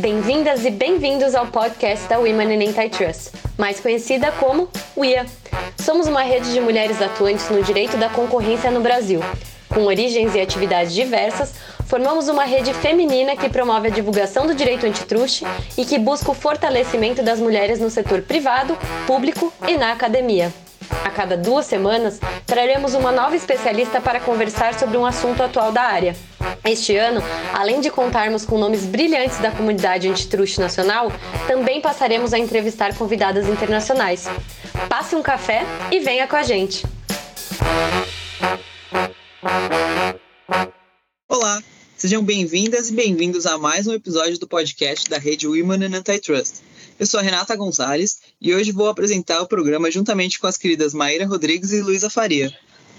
Bem-vindas e bem-vindos ao podcast da Women in Antitrust, mais conhecida como WIA. Somos uma rede de mulheres atuantes no direito da concorrência no Brasil. Com origens e atividades diversas, formamos uma rede feminina que promove a divulgação do direito antitruste e que busca o fortalecimento das mulheres no setor privado, público e na academia. A cada duas semanas, traremos uma nova especialista para conversar sobre um assunto atual da área. Este ano, além de contarmos com nomes brilhantes da comunidade antitruste nacional, também passaremos a entrevistar convidadas internacionais. Passe um café e venha com a gente! Olá, sejam bem-vindas e bem-vindos a mais um episódio do podcast da rede Women in Antitrust. Eu sou a Renata Gonzalez e hoje vou apresentar o programa juntamente com as queridas Maíra Rodrigues e Luísa Faria.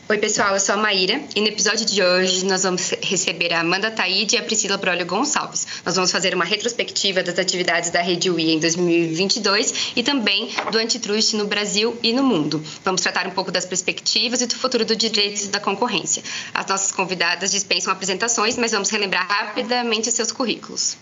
Oi, pessoal, eu sou a Maíra e no episódio de hoje nós vamos receber a Amanda Taide e a Priscila Brolio Gonçalves. Nós vamos fazer uma retrospectiva das atividades da Rede UI em 2022 e também do antitrust no Brasil e no mundo. Vamos tratar um pouco das perspectivas e do futuro do direito da concorrência. As nossas convidadas dispensam apresentações, mas vamos relembrar rapidamente seus currículos.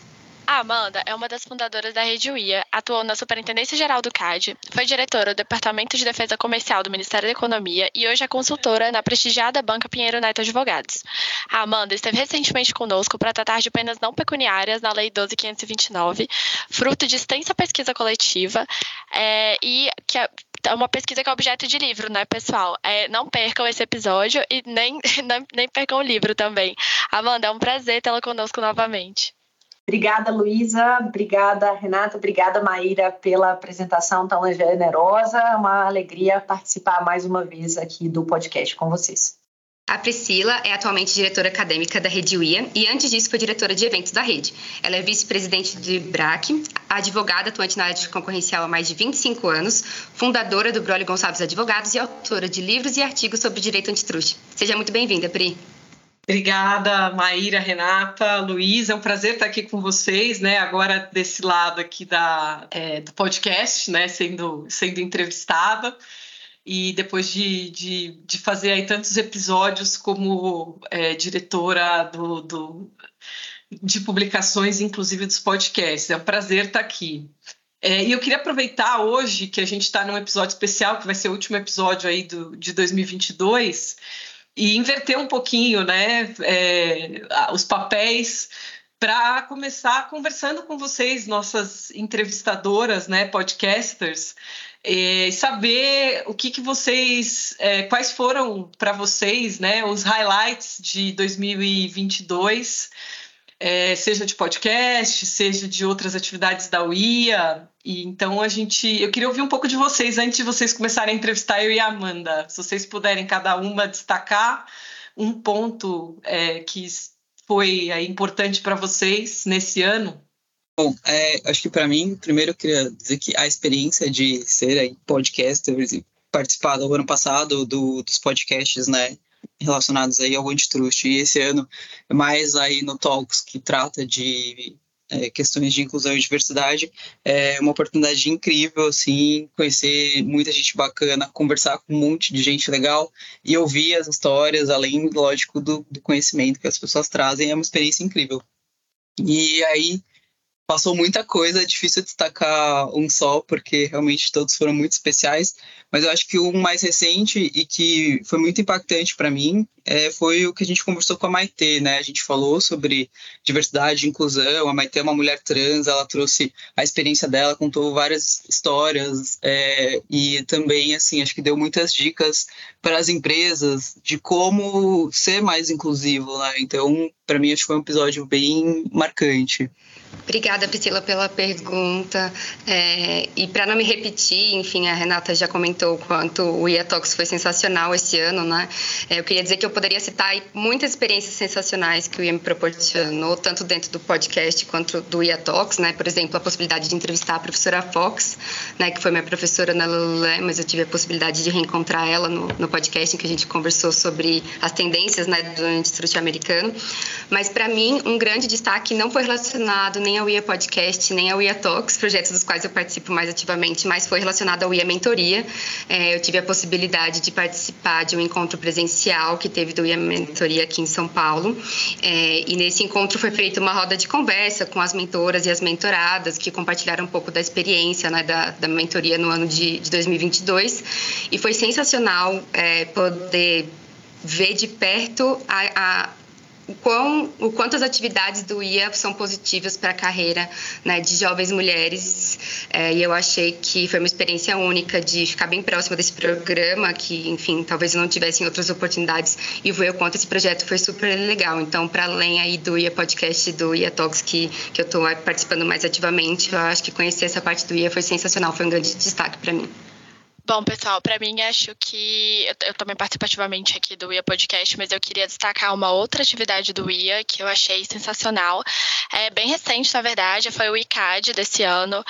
A Amanda é uma das fundadoras da Rede UIA, atuou na Superintendência Geral do CAD, foi diretora do Departamento de Defesa Comercial do Ministério da Economia e hoje é consultora na prestigiada Banca Pinheiro Neto Advogados. A Amanda esteve recentemente conosco para tratar de penas não pecuniárias na Lei 12.529, fruto de extensa pesquisa coletiva é, e que é uma pesquisa que é objeto de livro, né, pessoal? É, não percam esse episódio e nem, nem percam o livro também. Amanda, é um prazer tê-la conosco novamente. Obrigada, Luísa. Obrigada, Renata. Obrigada, Maíra, pela apresentação tão generosa. É uma alegria participar mais uma vez aqui do podcast com vocês. A Priscila é atualmente diretora acadêmica da Rede UIA e antes disso foi diretora de eventos da rede. Ela é vice-presidente de BRAC, advogada atuante na área de concorrencial há mais de 25 anos, fundadora do Brolio Gonçalves Advogados e autora de livros e artigos sobre direito antitruste. Seja muito bem-vinda, Pri. Obrigada, Maíra, Renata, Luiz. É um prazer estar aqui com vocês, né? Agora desse lado aqui da, é, do podcast, né? Sendo, sendo entrevistada. E depois de, de, de fazer aí tantos episódios como é, diretora do, do, de publicações, inclusive dos podcasts. É um prazer estar aqui. É, e eu queria aproveitar hoje que a gente está num episódio especial, que vai ser o último episódio aí do, de 2022 e inverter um pouquinho né, é, os papéis para começar conversando com vocês, nossas entrevistadoras, né, podcasters, e saber o que, que vocês, é, quais foram para vocês, né, os highlights de 2022 é, seja de podcast, seja de outras atividades da UIA. E então a gente, eu queria ouvir um pouco de vocês antes de vocês começarem a entrevistar eu e a Amanda. Se vocês puderem cada uma destacar um ponto é, que foi é, importante para vocês nesse ano. Bom, é, acho que para mim, primeiro eu queria dizer que a experiência de ser aí, podcaster participar do ano passado do, dos podcasts, né, relacionados aí ao antitrust. E esse ano, mais aí no Talks, que trata de é, questões de inclusão e diversidade, é uma oportunidade incrível, assim, conhecer muita gente bacana, conversar com um monte de gente legal e ouvir as histórias, além, lógico, do, do conhecimento que as pessoas trazem, é uma experiência incrível. E aí, passou muita coisa, é difícil destacar um só, porque realmente todos foram muito especiais, mas eu acho que o mais recente e que foi muito impactante para mim é, foi o que a gente conversou com a Maitê, né? A gente falou sobre diversidade e inclusão. A Maitê é uma mulher trans, ela trouxe a experiência dela, contou várias histórias é, e também, assim, acho que deu muitas dicas para as empresas de como ser mais inclusivo, né? Então, para mim, acho que foi um episódio bem marcante. Obrigada, Priscila, pela pergunta. É, e para não me repetir, enfim, a Renata já comentou o quanto o IA Talks foi sensacional esse ano, né? É, eu queria dizer que eu poderia citar muitas experiências sensacionais que o IA me proporcionou, tanto dentro do podcast quanto do IA Talks, né? Por exemplo, a possibilidade de entrevistar a professora Fox, né, que foi minha professora na Lulé, mas eu tive a possibilidade de reencontrar ela no, no podcast em que a gente conversou sobre as tendências né, do Instituto americano. Mas, para mim, um grande destaque não foi relacionado relacionado nem ao IA Podcast, nem ao IA Talks, projetos dos quais eu participo mais ativamente, mas foi relacionado ao IA Mentoria. É, eu tive a possibilidade de participar de um encontro presencial que teve do IA Mentoria aqui em São Paulo. É, e nesse encontro foi feita uma roda de conversa com as mentoras e as mentoradas que compartilharam um pouco da experiência né, da, da mentoria no ano de, de 2022. E foi sensacional é, poder ver de perto a, a o, quão, o quanto as atividades do IA são positivas para a carreira né, de jovens mulheres. É, e eu achei que foi uma experiência única de ficar bem próxima desse programa, que, enfim, talvez não tivesse outras oportunidades, e ver o quanto esse projeto foi super legal. Então, para além aí do IA Podcast, do IA Talks, que, que eu estou participando mais ativamente, eu acho que conhecer essa parte do IA foi sensacional, foi um grande destaque para mim. Bom, pessoal, para mim acho que eu, eu também participo ativamente aqui do IA Podcast, mas eu queria destacar uma outra atividade do IA que eu achei sensacional. É bem recente, na verdade, foi o ICAD desse ano.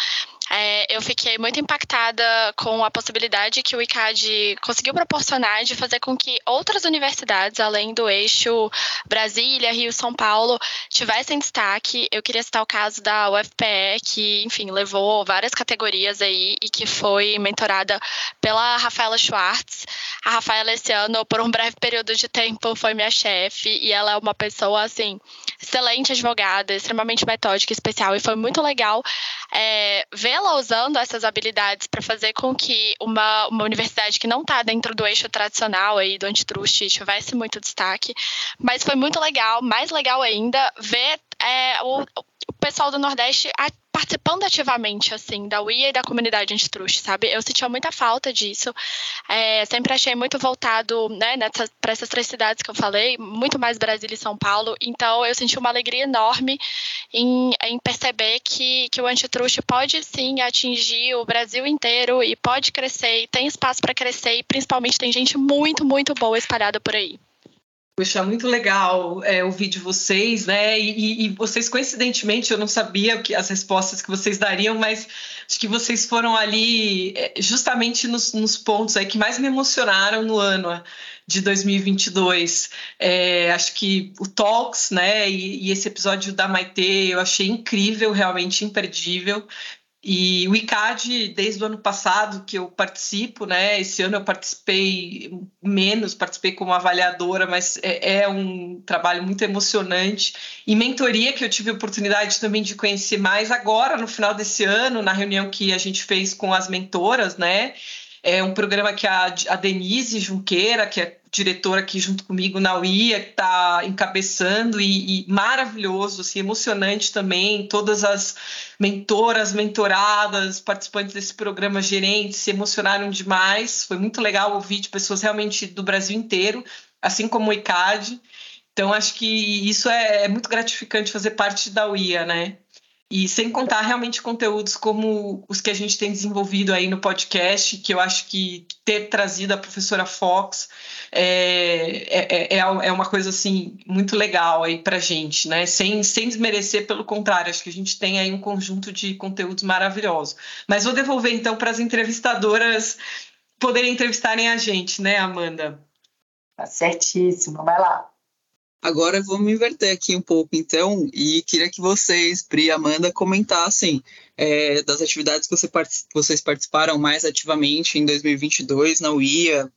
É, eu fiquei muito impactada com a possibilidade que o ICAD conseguiu proporcionar de fazer com que outras universidades, além do eixo Brasília, Rio, São Paulo, tivessem destaque. Eu queria citar o caso da UFPE, que, enfim, levou várias categorias aí e que foi mentorada pela Rafaela Schwartz. A Rafaela, esse ano, por um breve período de tempo, foi minha chefe e ela é uma pessoa, assim, excelente advogada, extremamente metódica, especial e foi muito legal é, vê-la usando essas habilidades para fazer com que uma, uma universidade que não está dentro do eixo tradicional aí do antitrust tivesse muito destaque, mas foi muito legal, mais legal ainda, ver é, o, o pessoal do Nordeste participando ativamente, assim, da UIA e da comunidade antitrust, sabe? Eu sentia muita falta disso. É, sempre achei muito voltado, né, para essas três cidades que eu falei, muito mais Brasília e São Paulo. Então, eu senti uma alegria enorme em, em perceber que, que o antitrust pode, sim, atingir o Brasil inteiro e pode crescer, e tem espaço para crescer, e principalmente tem gente muito, muito boa espalhada por aí. Poxa, muito legal é, ouvir de vocês, né? E, e, vocês, coincidentemente, eu não sabia que, as respostas que vocês dariam, mas acho que vocês foram ali é, justamente nos, nos pontos aí que mais me emocionaram no ano de 2022. É, acho que o Talks, né, e, e, esse episódio da Maitê eu achei incrível, realmente imperdível. E o ICAD, desde o ano passado que eu participo, né? Esse ano eu participei menos, participei como avaliadora, mas é, é, um trabalho muito emocionante. E mentoria, que eu tive a oportunidade também de conhecer mais agora, no final desse ano, na reunião que a gente fez com as mentoras, né? É um programa que a, a Denise Junqueira, que é diretora aqui junto comigo na UIA, que está encabeçando e, e, maravilhoso, assim, emocionante também. Todas as mentoras, mentoradas, participantes desse programa, gerentes, se emocionaram demais. Foi muito legal ouvir de pessoas realmente do Brasil inteiro, assim como o ICAD. Então, acho que isso é, é muito gratificante fazer parte da UIA, né? E sem contar realmente conteúdos como os que a gente tem desenvolvido aí no podcast, que eu acho que ter trazido a professora Fox é, é, é, é uma coisa assim muito legal aí pra gente, né? Sem, sem desmerecer, pelo contrário, acho que a gente tem aí um conjunto de conteúdos maravilhosos. Mas vou devolver então para as entrevistadoras poderem entrevistarem a gente, né, Amanda? Tá certíssimo, vai lá. Agora vamos inverter aqui um pouco, então, e queria que vocês, Pri e Amanda, comentassem é, das atividades que você vocês participaram mais ativamente em 2022 na UIA,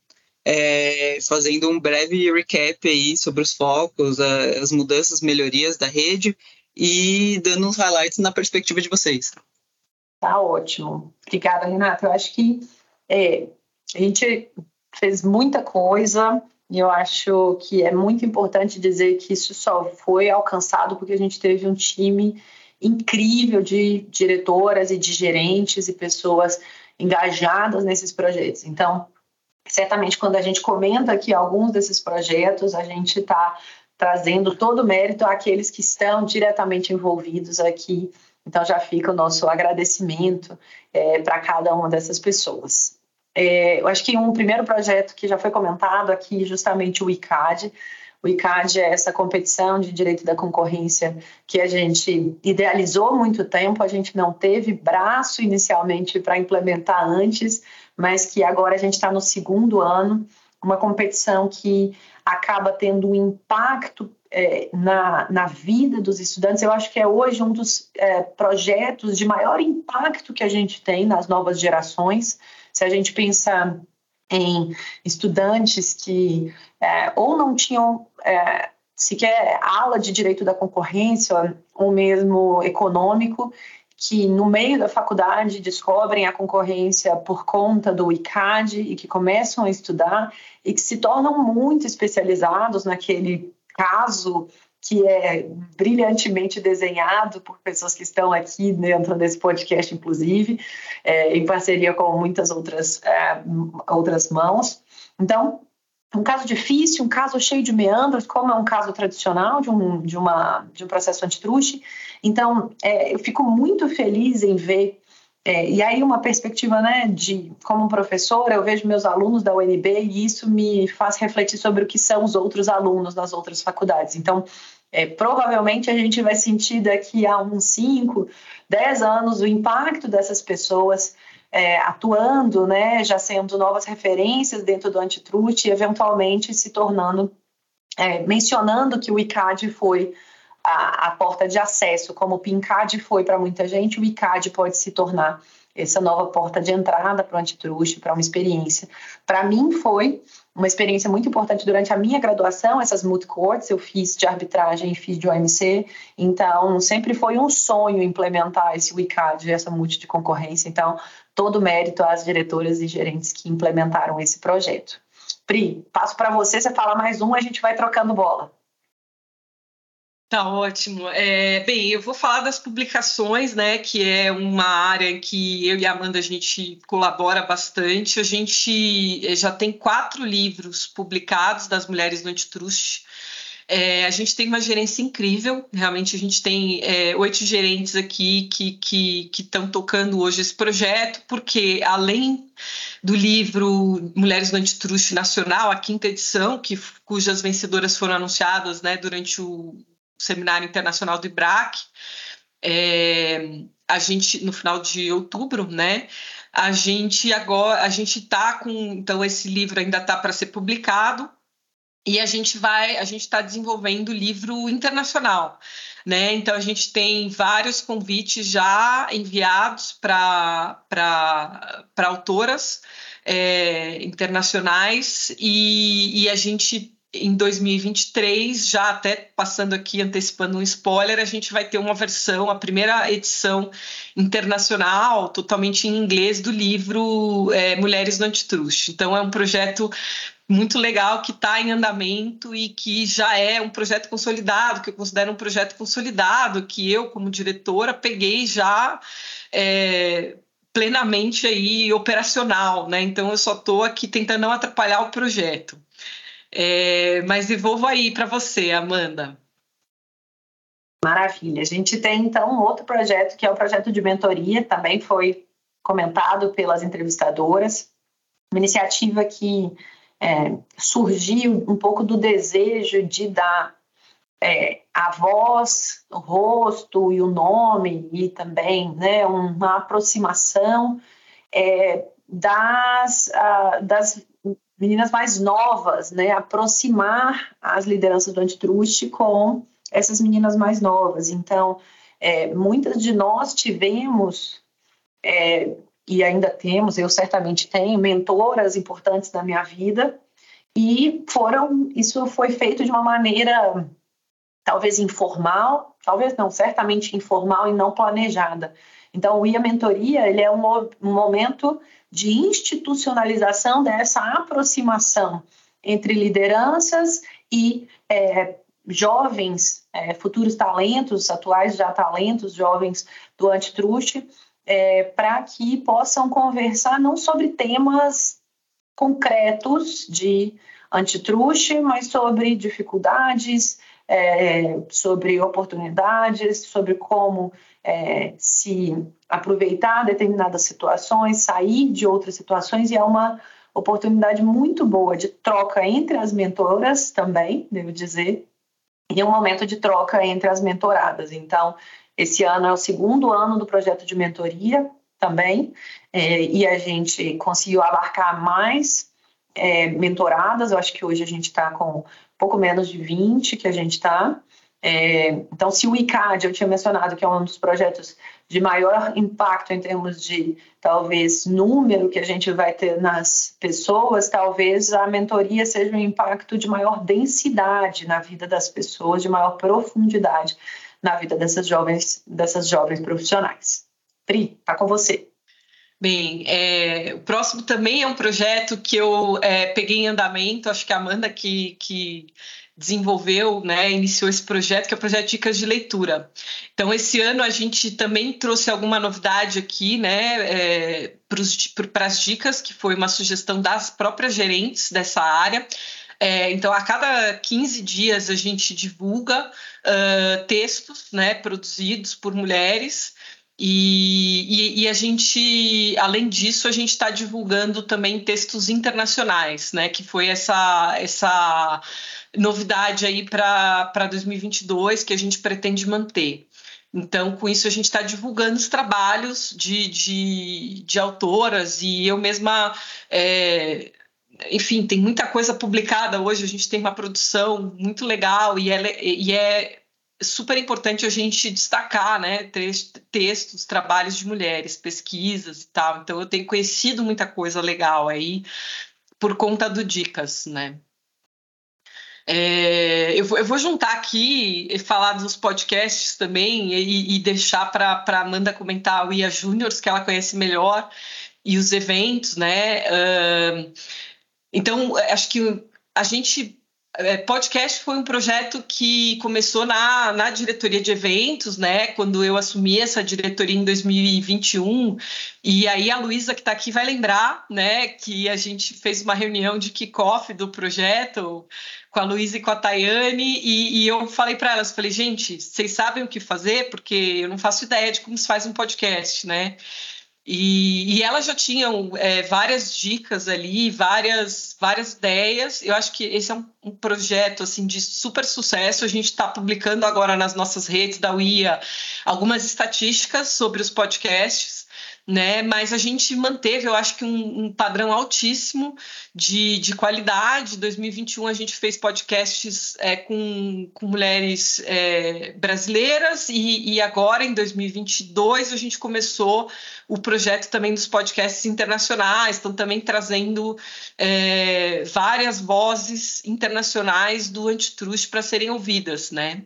é, fazendo um breve recap aí sobre os focos, as mudanças, melhorias da rede e dando uns highlights na perspectiva de vocês. Tá ótimo. Obrigada, Renata. Eu acho que é, a gente fez muita coisa, e eu acho que é muito importante dizer que isso só foi alcançado porque a gente teve um time incrível de diretoras e de gerentes e pessoas engajadas nesses projetos. Então, certamente quando a gente comenta aqui alguns desses projetos, a gente está trazendo todo o mérito àqueles que estão diretamente envolvidos aqui. Então já fica o nosso agradecimento é, para cada uma dessas pessoas. É, eu acho que um primeiro projeto que já foi comentado aqui, justamente o ICAD. O ICAD é essa competição de direito da concorrência que a gente idealizou muito tempo, a gente não teve braço inicialmente para implementar antes, mas que agora a gente está no segundo ano, uma competição que acaba tendo um impacto é, na, na vida dos estudantes, eu acho que é hoje um dos é, projetos de maior impacto que a gente tem nas novas gerações. Se a gente pensar em estudantes que é, ou não tinham é, sequer aula de direito da concorrência ou mesmo econômico, que no meio da faculdade descobrem a concorrência por conta do ICAD e que começam a estudar e que se tornam muito especializados naquele caso que é brilhantemente desenhado por pessoas que estão aqui dentro desse podcast, inclusive, é, em parceria com muitas outras, é, outras mãos. Então, um caso difícil, um caso cheio de meandros, como é um caso tradicional de um, de uma, de um processo antitruste. Então, é, eu fico muito feliz em ver é, e aí uma perspectiva, né, de como professora, eu vejo meus alunos da UNB e isso me faz refletir sobre o que são os outros alunos das outras faculdades. Então, é, provavelmente a gente vai sentir daqui a uns 5, 10 anos o impacto dessas pessoas é, atuando, né, já sendo novas referências dentro do antitruste e eventualmente se tornando, é, mencionando que o ICAD foi a, a porta de acesso, como o PINCAD foi para muita gente, o ICAD pode se tornar essa nova porta de entrada para o antitruste, para uma experiência. Para mim foi uma experiência muito importante durante a minha graduação, essas moot courts, eu fiz de arbitragem e fiz de OMC, então sempre foi um sonho implementar esse WICAD, essa multi de concorrência, então todo mérito às diretoras e gerentes que implementaram esse projeto. Pri, passo para você, você fala mais um, a gente vai trocando bola. Tá ótimo. É, bem, eu vou falar das publicações, né, que é uma área em que eu e a Amanda a gente colabora bastante. A gente eh, já tem quatro livros publicados das mulheres no Antitrust. É, a gente tem uma gerência incrível, realmente a gente tem é, oito gerentes aqui que estão tocando hoje esse projeto, porque além do livro Mulheres no Antitrust Nacional, a quinta edição, que, cujas vencedoras foram anunciadas né, durante o Seminário Internacional do IBRAC, é, a gente no final de outubro, né? A gente agora a gente está com então esse livro ainda está para ser publicado e a gente vai a gente está desenvolvendo livro internacional, né? Então a gente tem vários convites já enviados para para autoras é, internacionais e, e a gente em 2023, já até passando aqui, antecipando um spoiler, a gente vai ter uma versão, a primeira edição internacional, totalmente em inglês, do livro é, Mulheres no Antitrust. Então, é um projeto muito legal que está em andamento e que já é um projeto consolidado, que eu considero um projeto consolidado, que eu, como diretora, peguei já. É, plenamente aí operacional, né? Então eu só estou aqui tentando não atrapalhar o projeto. É, mas devolvo aí para você, Amanda. Maravilha. A gente tem então outro projeto que é o projeto de mentoria, também foi comentado pelas entrevistadoras, uma iniciativa que é, surgiu um pouco do desejo de dar é, a voz, o rosto e o nome e também né, uma aproximação é, das, uh, das meninas mais novas, né, aproximar as lideranças do antitruste com essas meninas mais novas. Então, é, muitas de nós tivemos é, e ainda temos, eu certamente tenho, mentoras importantes na minha vida e foram, isso foi feito de uma maneira talvez informal, talvez não, certamente informal e não planejada. Então, o IA Mentoria, ele é um, um momento de institucionalização dessa aproximação entre lideranças e é, jovens, é, futuros talentos, atuais já talentos, jovens do antitruste, é, para que possam conversar não sobre temas concretos de antitruste, mas sobre dificuldades, é, sobre oportunidades, sobre como é, se aproveitar determinadas situações, sair de outras situações, e é uma oportunidade muito boa de troca entre as mentoras também, devo dizer, e um momento de troca entre as mentoradas. Então, esse ano é o segundo ano do projeto de mentoria também, é, e a gente conseguiu abarcar mais é, mentoradas. Eu acho que hoje a gente está com pouco menos de 20 que a gente está. É, então, se o ICAD, eu tinha mencionado que é um dos projetos de maior impacto em termos de, talvez, número que a gente vai ter nas pessoas, talvez a mentoria seja um impacto de maior densidade na vida das pessoas, de maior profundidade na vida dessas jovens, dessas jovens profissionais. Pri, tá com você. Bem, é, o próximo também é um projeto que eu é, peguei em andamento, acho que a Amanda que, que desenvolveu, né, iniciou esse projeto, que é o projeto Dicas de Leitura. Então, esse ano a gente também trouxe alguma novidade aqui, né, é, para as dicas, que foi uma sugestão das próprias gerentes dessa área. É, então, a cada 15 dias a gente divulga uh, textos né, produzidos por mulheres. E, e, e, a gente, além disso, a gente está divulgando também textos internacionais, né? Que foi essa, essa novidade aí para 2022 que a gente pretende manter. Então, com isso, a gente está divulgando os trabalhos de, de, de, autoras e eu mesma. É, enfim, tem muita coisa publicada hoje, a gente tem uma produção muito legal e é, e é super importante a gente destacar né, textos, trabalhos de mulheres, pesquisas e tal. Então, eu tenho conhecido muita coisa legal aí por conta do Dicas, né? É, eu, vou, eu, vou, juntar aqui e falar dos podcasts também e, e deixar para a Amanda comentar o IA Júniors, que ela conhece melhor, e os eventos, né? Uh, então, acho que a gente podcast foi um projeto que começou na, na diretoria de eventos, né? Quando eu assumi essa diretoria em 2021. E aí a Luísa, que está aqui, vai lembrar, né? Que a gente fez uma reunião de kickoff do projeto com a Luísa e com a Tayane. E, e eu falei para elas, falei, gente, vocês sabem o que fazer? Porque eu não faço ideia de como se faz um podcast, né? E, e, elas já tinham é, várias dicas ali, várias, várias ideias. Eu acho que esse é um, um projeto assim de super sucesso. A gente está publicando agora nas nossas redes da UIA algumas estatísticas sobre os podcasts né? Mas a gente manteve, eu acho que um, um padrão altíssimo de, de qualidade. Em 2021 a gente fez podcasts é, com, com mulheres é, brasileiras e, e agora em 2022 a gente começou o projeto também dos podcasts internacionais, estão também trazendo é, várias vozes internacionais do antitruste para serem ouvidas, né?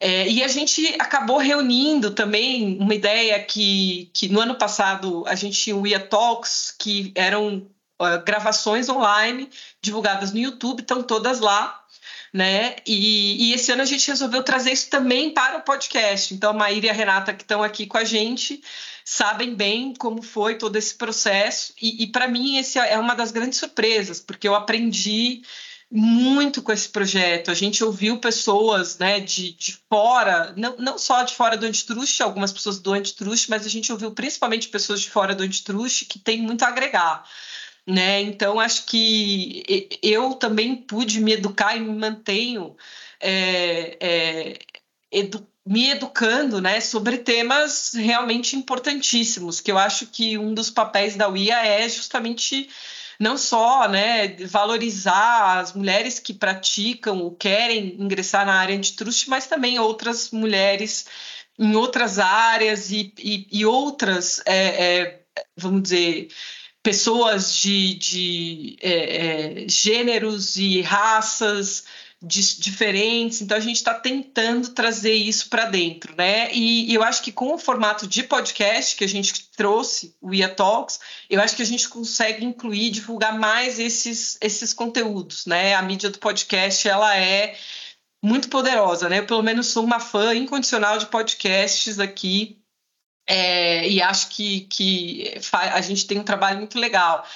É, e a gente acabou reunindo também uma ideia que, que no ano passado a gente tinha o IA Talks, que eram uh, gravações online divulgadas no YouTube, estão todas lá. Né? E, e, esse ano a gente resolveu trazer isso também para o podcast. Então, a Maíra e a Renata, que estão aqui com a gente, sabem bem como foi todo esse processo. E, e para mim, esse é uma das grandes surpresas, porque eu aprendi muito com esse projeto. A gente ouviu pessoas né, de, de fora, não, não só de fora do antitruste, algumas pessoas do antitruste, mas a gente ouviu principalmente pessoas de fora do antitruste que tem muito a agregar. Né? Então, acho que eu também pude me educar e me mantenho é, é, edu me educando né, sobre temas realmente importantíssimos, que eu acho que um dos papéis da UIA é justamente não só né, valorizar as mulheres que praticam ou querem ingressar na área antitruste, mas também outras mulheres em outras áreas e, e, e outras, é, é, vamos dizer, pessoas de, de é, é gêneros e raças diferentes, então a gente está tentando trazer isso para dentro, né? E, e, eu acho que com o formato de podcast que a gente trouxe, o IA Talks, eu acho que a gente consegue incluir, divulgar mais esses, esses conteúdos, né? A mídia do podcast, ela é muito poderosa, né? Eu, pelo menos, sou uma fã incondicional de podcasts aqui é, e acho que, que a gente tem um trabalho muito legal.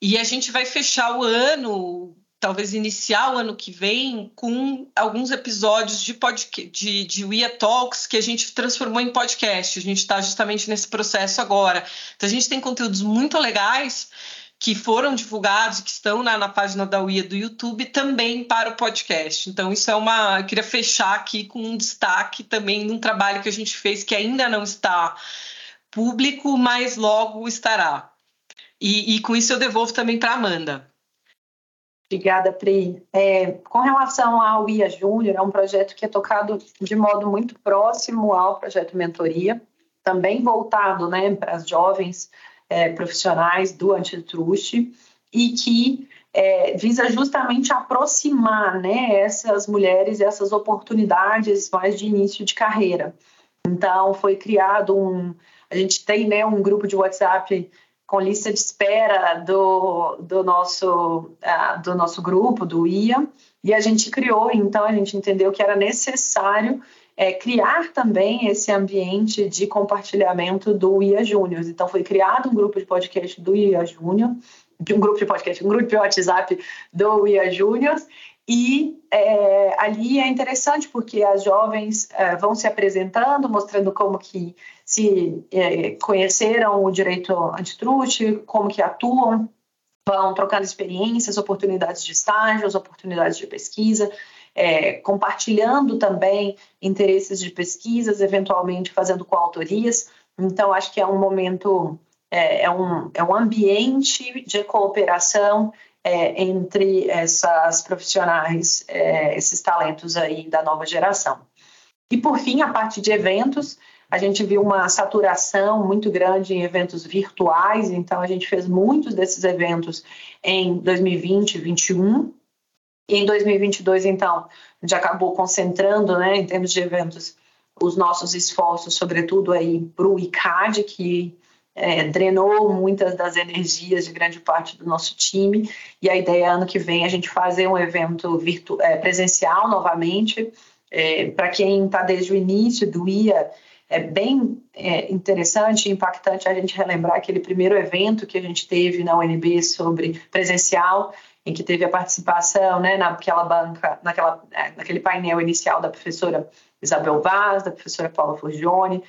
E a gente vai fechar o ano talvez iniciar o ano que vem com alguns episódios de, podcast, de, de We Talks que a gente transformou em podcast. A gente está justamente nesse processo agora. Então, a gente tem conteúdos muito legais que foram divulgados, que estão na, na página da UIA do YouTube, também para o podcast. Então, isso é uma. Eu queria fechar aqui com um destaque também de um trabalho que a gente fez que ainda não está público, mas logo estará. E, e com isso eu devolvo também para Amanda. Obrigada, Pri. É, com relação ao IA Júnior, é um projeto que é tocado de modo muito próximo ao projeto Mentoria, também voltado né, para as jovens é, profissionais do antitruste e que é, visa justamente aproximar né, essas mulheres, essas oportunidades mais de início de carreira. Então, foi criado um. A gente tem né, um grupo de WhatsApp com lista de espera do, do, nosso, uh, do nosso grupo, do IA, e a gente criou, então a gente entendeu que era necessário é, criar também esse ambiente de compartilhamento do IA Júnior. Então foi criado um grupo de podcast do IA Júnior, um grupo de podcast, um grupo de WhatsApp do IA Júnior, e é, ali é interessante porque as jovens é, vão se apresentando, mostrando como que se é, conheceram o direito antitruste, como que atuam, vão trocando experiências, oportunidades de estágios, oportunidades de pesquisa, é, compartilhando também interesses de pesquisas, eventualmente fazendo coautorias. Então, acho que é um momento, é, é um, é um ambiente de cooperação é, entre essas profissionais, é, esses talentos aí da nova geração. E por fim, a parte de eventos, a gente viu uma saturação muito grande em eventos virtuais, então a gente fez muitos desses eventos em 2020 e 2021. E em 2022, então, a gente acabou concentrando, né, em termos de eventos, os nossos esforços, sobretudo aí para o ICAD, que é, drenou muitas das energias de grande parte do nosso time. E a ideia é ano que vem a gente fazer um evento virtu é, presencial novamente. É, Para quem está desde o início do IA, é bem é, interessante e impactante a gente relembrar aquele primeiro evento que a gente teve na UNB sobre presencial, em que teve a participação né, naquela banca, naquela, é, naquele painel inicial da professora Isabel Vaz, da professora Paula Forgione,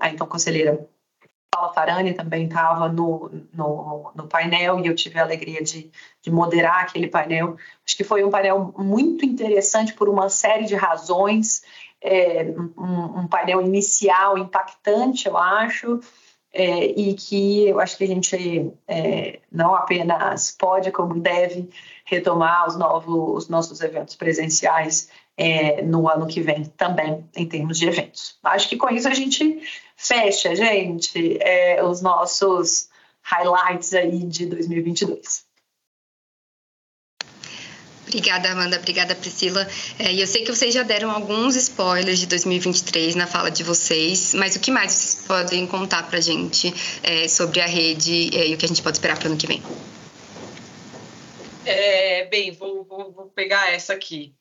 a então conselheira Paula Farani também estava no, no, no, painel e eu tive a alegria de, de, moderar aquele painel. Acho que foi um painel muito interessante por uma série de razões. É, um, um, painel inicial impactante, eu acho, é, e que eu acho que a gente é, não apenas pode, como deve, retomar os, novos, os nossos eventos presenciais é, no ano que vem também, em termos de eventos. Acho que com isso a gente fecha, gente, é, os nossos highlights aí de 2022. Obrigada, Amanda. Obrigada, Priscila. É, e eu sei que vocês já deram alguns spoilers de 2023 na fala de vocês, mas o que mais vocês podem contar para a gente é, sobre a rede é, e o que a gente pode esperar para o ano que vem? É, bem, vou, vou, vou pegar essa aqui.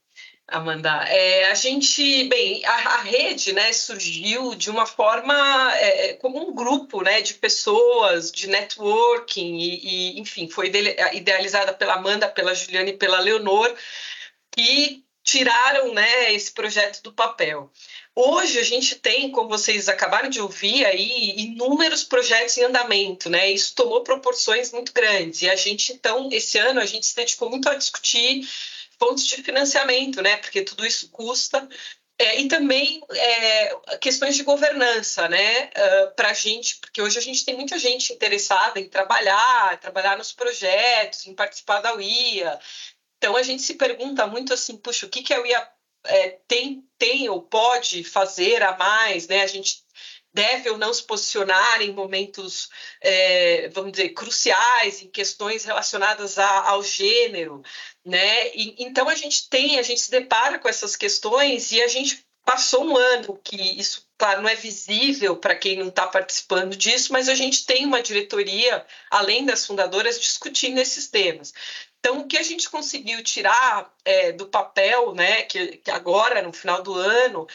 Amanda, é, a gente, bem, a, a, rede, né, surgiu de uma forma é, é como um grupo, né, de pessoas, de networking e, e, enfim, foi idealizada pela Amanda, pela Juliana e pela Leonor, que tiraram, né, esse projeto do papel. Hoje a gente tem, como vocês acabaram de ouvir aí, inúmeros projetos em andamento, né? Isso tomou proporções muito grandes. E a gente, então, esse ano a gente se dedicou muito a discutir fontes de financiamento, né? Porque tudo isso custa. É, e também é, questões de governança, né? Uh, Para a gente, porque hoje a gente tem muita gente interessada em trabalhar, trabalhar nos projetos, em participar da UIA. Então a gente se pergunta muito assim, puxa, o que, que a UIA é, tem, tem ou pode fazer a mais, né? A gente deve ou não se posicionar em momentos, é, vamos dizer, cruciais, em questões relacionadas a, ao gênero, né? E, então a gente tem, a gente se depara com essas questões e a gente passou um ano que isso, claro, não é visível para quem não está participando disso, mas a gente tem uma diretoria, além das fundadoras, discutindo esses temas. Então, o que a gente conseguiu tirar é, do papel, né, que, que, agora, no final do ano,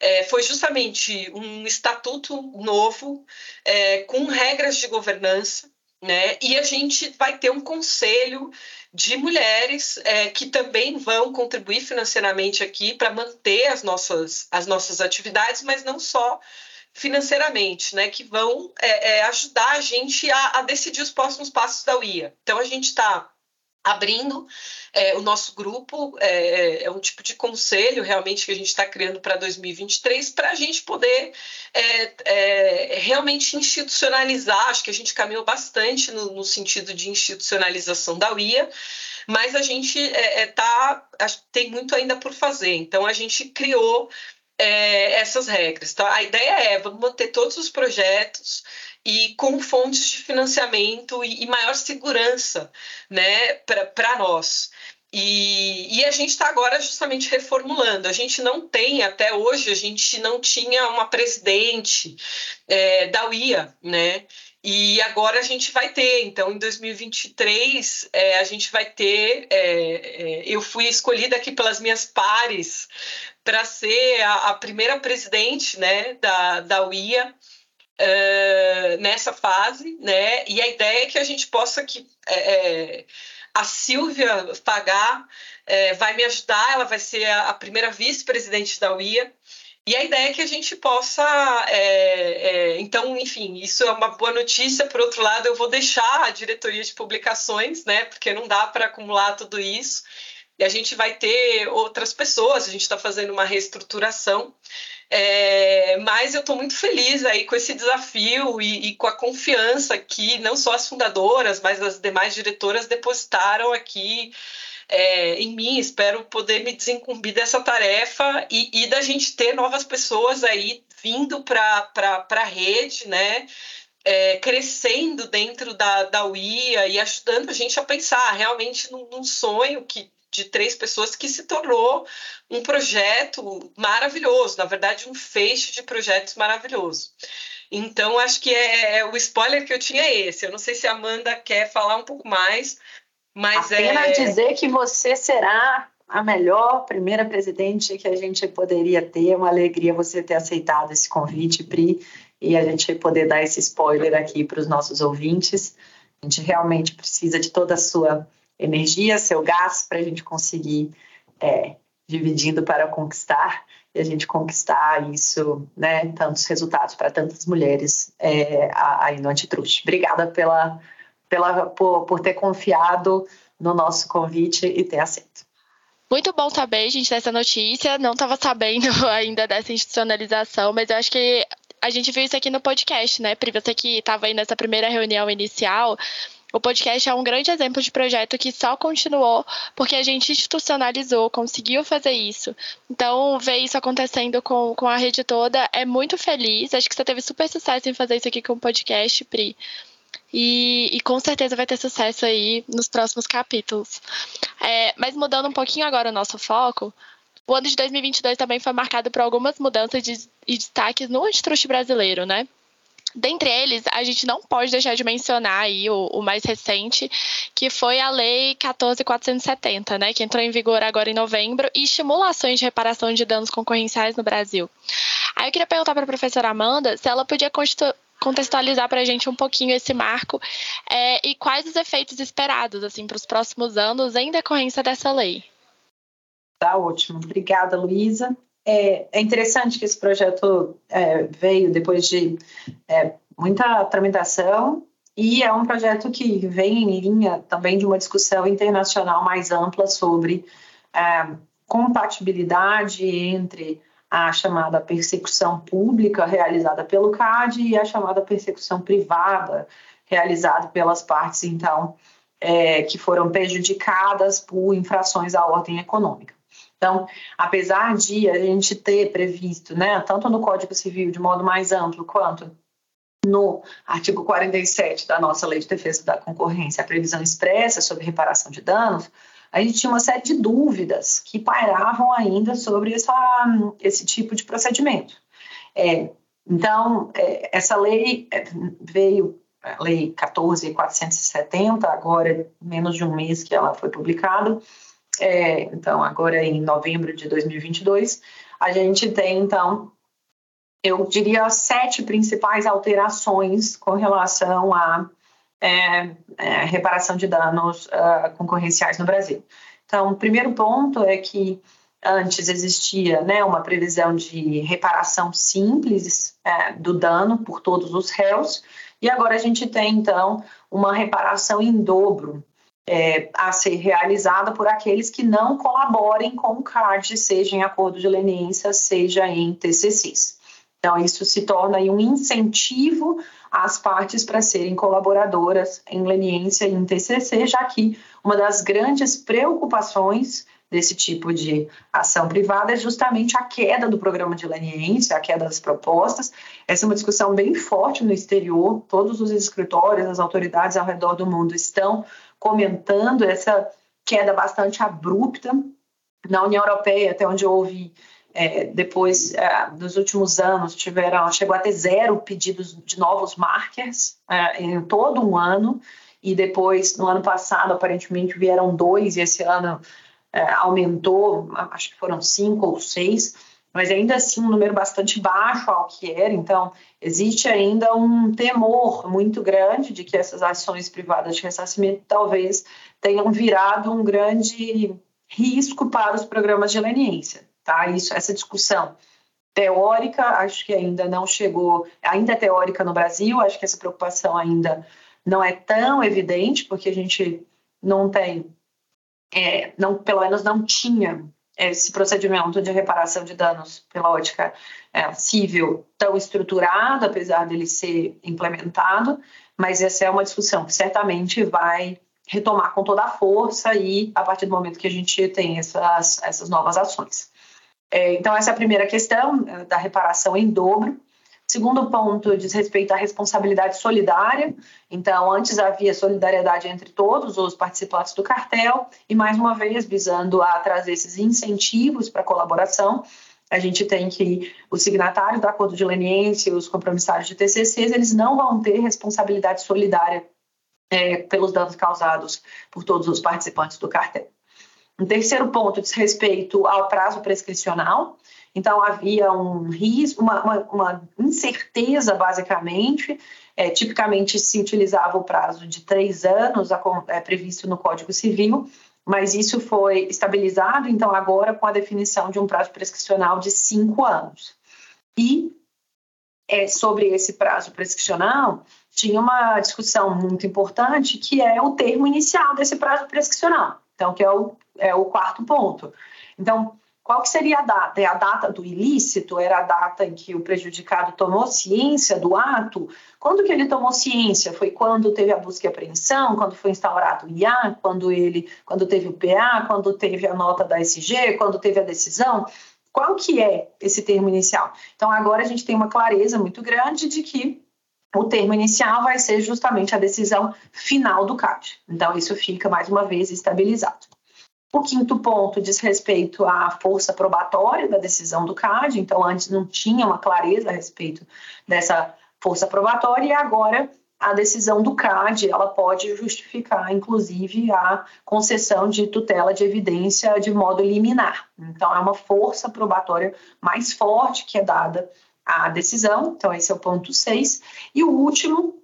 é, foi justamente um estatuto novo, é, com regras de governança, né, e a gente vai ter um conselho de mulheres é, que também vão contribuir financeiramente aqui para manter as nossas, as nossas atividades, mas não só financeiramente, né, que vão é, é, ajudar a gente a, a decidir os próximos passos da UIA. Então, a gente está abrindo é, o nosso grupo, é, é, um tipo de conselho realmente que a gente está criando para 2023 para a gente poder é, é, realmente institucionalizar, acho que a gente caminhou bastante no, no sentido de institucionalização da UIA, mas a gente é, é tá, tem muito ainda por fazer. Então a gente criou é, essas regras. Tá? A ideia é vamos manter todos os projetos e com fontes de financiamento e, e maior segurança né, para nós. E, e, a gente está agora justamente reformulando. A gente não tem, até hoje, a gente não tinha uma presidente é, da UIA, né? E agora a gente vai ter. Então, em 2023, é, a gente vai ter. É, é, eu fui escolhida aqui pelas minhas pares para ser a, a, primeira presidente né, da, da UIA. Uh, nessa fase, né? E a ideia é que a gente possa que é a Silvia Pagar é, vai me ajudar, ela vai ser a, a primeira vice-presidente da UIA. E a ideia é que a gente possa. É, é, então, enfim, isso é uma boa notícia. Por outro lado, eu vou deixar a diretoria de publicações, né? Porque não dá para acumular tudo isso. E a gente vai ter outras pessoas, a gente está fazendo uma reestruturação. É, mas eu estou muito feliz aí com esse desafio e, e, com a confiança que não só as fundadoras, mas as demais diretoras depositaram aqui é, em mim. Espero poder me desincumbir dessa tarefa e, e da gente ter novas pessoas aí vindo para a rede, né? É, crescendo dentro da, da UIA e ajudando a gente a pensar realmente num, num sonho que de três pessoas que se tornou um projeto maravilhoso, na verdade, um feixe de projetos maravilhoso. Então, acho que é, é, o spoiler que eu tinha é esse. Eu não sei se a Amanda quer falar um pouco mais, mas Apenas é. dizer que você será a melhor primeira presidente que a gente poderia ter. É uma alegria você ter aceitado esse convite, Pri, e a gente poder dar esse spoiler aqui para os nossos ouvintes. A gente realmente precisa de toda a sua energia, seu gás, para a gente conseguir é, dividindo para conquistar e a gente conquistar isso, né, tantos resultados para tantas mulheres é, aí no Antitruste. Obrigada pela, pela, por, por ter confiado no nosso convite e ter aceito. Muito bom saber, gente, dessa notícia. Não estava sabendo ainda dessa institucionalização, mas eu acho que a gente viu isso aqui no podcast, né, Pri? Você que estava aí nessa primeira reunião inicial, o podcast é um grande exemplo de projeto que só continuou porque a gente institucionalizou, conseguiu fazer isso. Então, ver isso acontecendo com, com a rede toda é muito feliz. Acho que você teve super sucesso em fazer isso aqui com o podcast, Pri. E, e, com certeza vai ter sucesso aí nos próximos capítulos. É, mas mudando um pouquinho agora o nosso foco, o ano de 2022 também foi marcado por algumas mudanças de, e destaques no Antitruste brasileiro, né? Dentre eles, a gente não pode deixar de mencionar aí o, o, mais recente, que foi a Lei 14.470, né, que entrou em vigor agora em novembro, e estimulações de reparação de danos concorrenciais no Brasil. Aí eu queria perguntar para a professora Amanda se ela podia contextualizar para a gente um pouquinho esse marco é, e quais os efeitos esperados assim para os próximos anos em decorrência dessa lei. Tá ótimo. Obrigada, Luísa. É, é interessante que esse projeto é, veio depois de é, muita tramitação e é um projeto que vem em linha também de uma discussão internacional mais ampla sobre é, compatibilidade entre a chamada persecução pública realizada pelo CAD e a chamada persecução privada realizada pelas partes, então, é, que foram prejudicadas por infrações à ordem econômica. Então, apesar de a gente ter previsto, né, tanto no Código Civil de modo mais amplo quanto no artigo 47 da nossa Lei de Defesa da Concorrência, a previsão expressa sobre reparação de danos, a gente tinha uma série de dúvidas que pairavam ainda sobre essa, esse tipo de procedimento. É, então, é, essa lei é, veio, a Lei 14.470, agora menos de um mês que ela foi publicada, é, então, agora em novembro de 2022, a gente tem, então, eu diria, sete principais alterações com relação à é, é, reparação de danos uh, concorrenciais no Brasil. Então, o primeiro ponto é que antes existia né, uma previsão de reparação simples é, do dano por todos os réus, e agora a gente tem, então, uma reparação em dobro é, a ser realizada por aqueles que não colaborem com o CARD, seja em acordo de leniência, seja em TCCs. Então, isso se torna um incentivo as partes para serem colaboradoras em leniência e em TCC, já que uma das grandes preocupações desse tipo de ação privada é justamente a queda do programa de leniência, a queda das propostas. Essa é uma discussão bem forte no exterior, todos os escritórios, as autoridades ao redor do mundo estão comentando essa queda bastante abrupta. Na União Europeia, até onde eu ouvi é, depois, é, nos últimos anos, tiveram, chegou a ter zero pedidos de novos markers é, em todo um ano, e depois, no ano passado, aparentemente vieram dois, e esse ano é, aumentou, acho que foram cinco ou seis, mas ainda assim um número bastante baixo ao que era. Então, existe ainda um temor muito grande de que essas ações privadas de ressarcimento talvez tenham virado um grande risco para os programas de leniência. Tá? Isso, essa discussão teórica, acho que ainda não chegou, ainda é teórica no Brasil, acho que essa preocupação ainda não é tão evidente, porque a gente não tem é, não, pelo menos não tinha esse procedimento de reparação de danos pela ótica é, civil tão estruturado, apesar dele ser implementado, mas essa é uma discussão que certamente vai retomar com toda a força e a partir do momento que a gente tem essas, essas novas ações. É, então, essa é a primeira questão é, da reparação em dobro. Segundo ponto diz respeito à responsabilidade solidária. Então, antes havia solidariedade entre todos os participantes do cartel, e mais uma vez, visando a trazer esses incentivos para colaboração, a gente tem que os signatários do acordo de leniência, os compromissários de TCCs, eles não vão ter responsabilidade solidária é, pelos danos causados por todos os participantes do cartel. Um terceiro ponto diz respeito ao prazo prescricional. Então, havia um risco, uma, uma, uma incerteza, basicamente. É, tipicamente se utilizava o prazo de três anos, é, previsto no Código Civil, mas isso foi estabilizado, então, agora com a definição de um prazo prescricional de cinco anos. E é, sobre esse prazo prescricional, tinha uma discussão muito importante, que é o termo inicial desse prazo prescricional, então, que é o, é o quarto ponto. Então, qual que seria a data? É a data do ilícito? Era a data em que o prejudicado tomou ciência do ato? Quando que ele tomou ciência? Foi quando teve a busca e apreensão? Quando foi instaurado o IA? Quando ele, quando teve o PA? Quando teve a nota da SG? Quando teve a decisão? Qual que é esse termo inicial? Então agora a gente tem uma clareza muito grande de que o termo inicial vai ser justamente a decisão final do CAD. Então isso fica mais uma vez estabilizado. O quinto ponto diz respeito à força probatória da decisão do CAD, então antes não tinha uma clareza a respeito dessa força probatória e agora a decisão do CAD ela pode justificar, inclusive, a concessão de tutela de evidência de modo liminar. Então, é uma força probatória mais forte que é dada à decisão. Então, esse é o ponto 6. E o último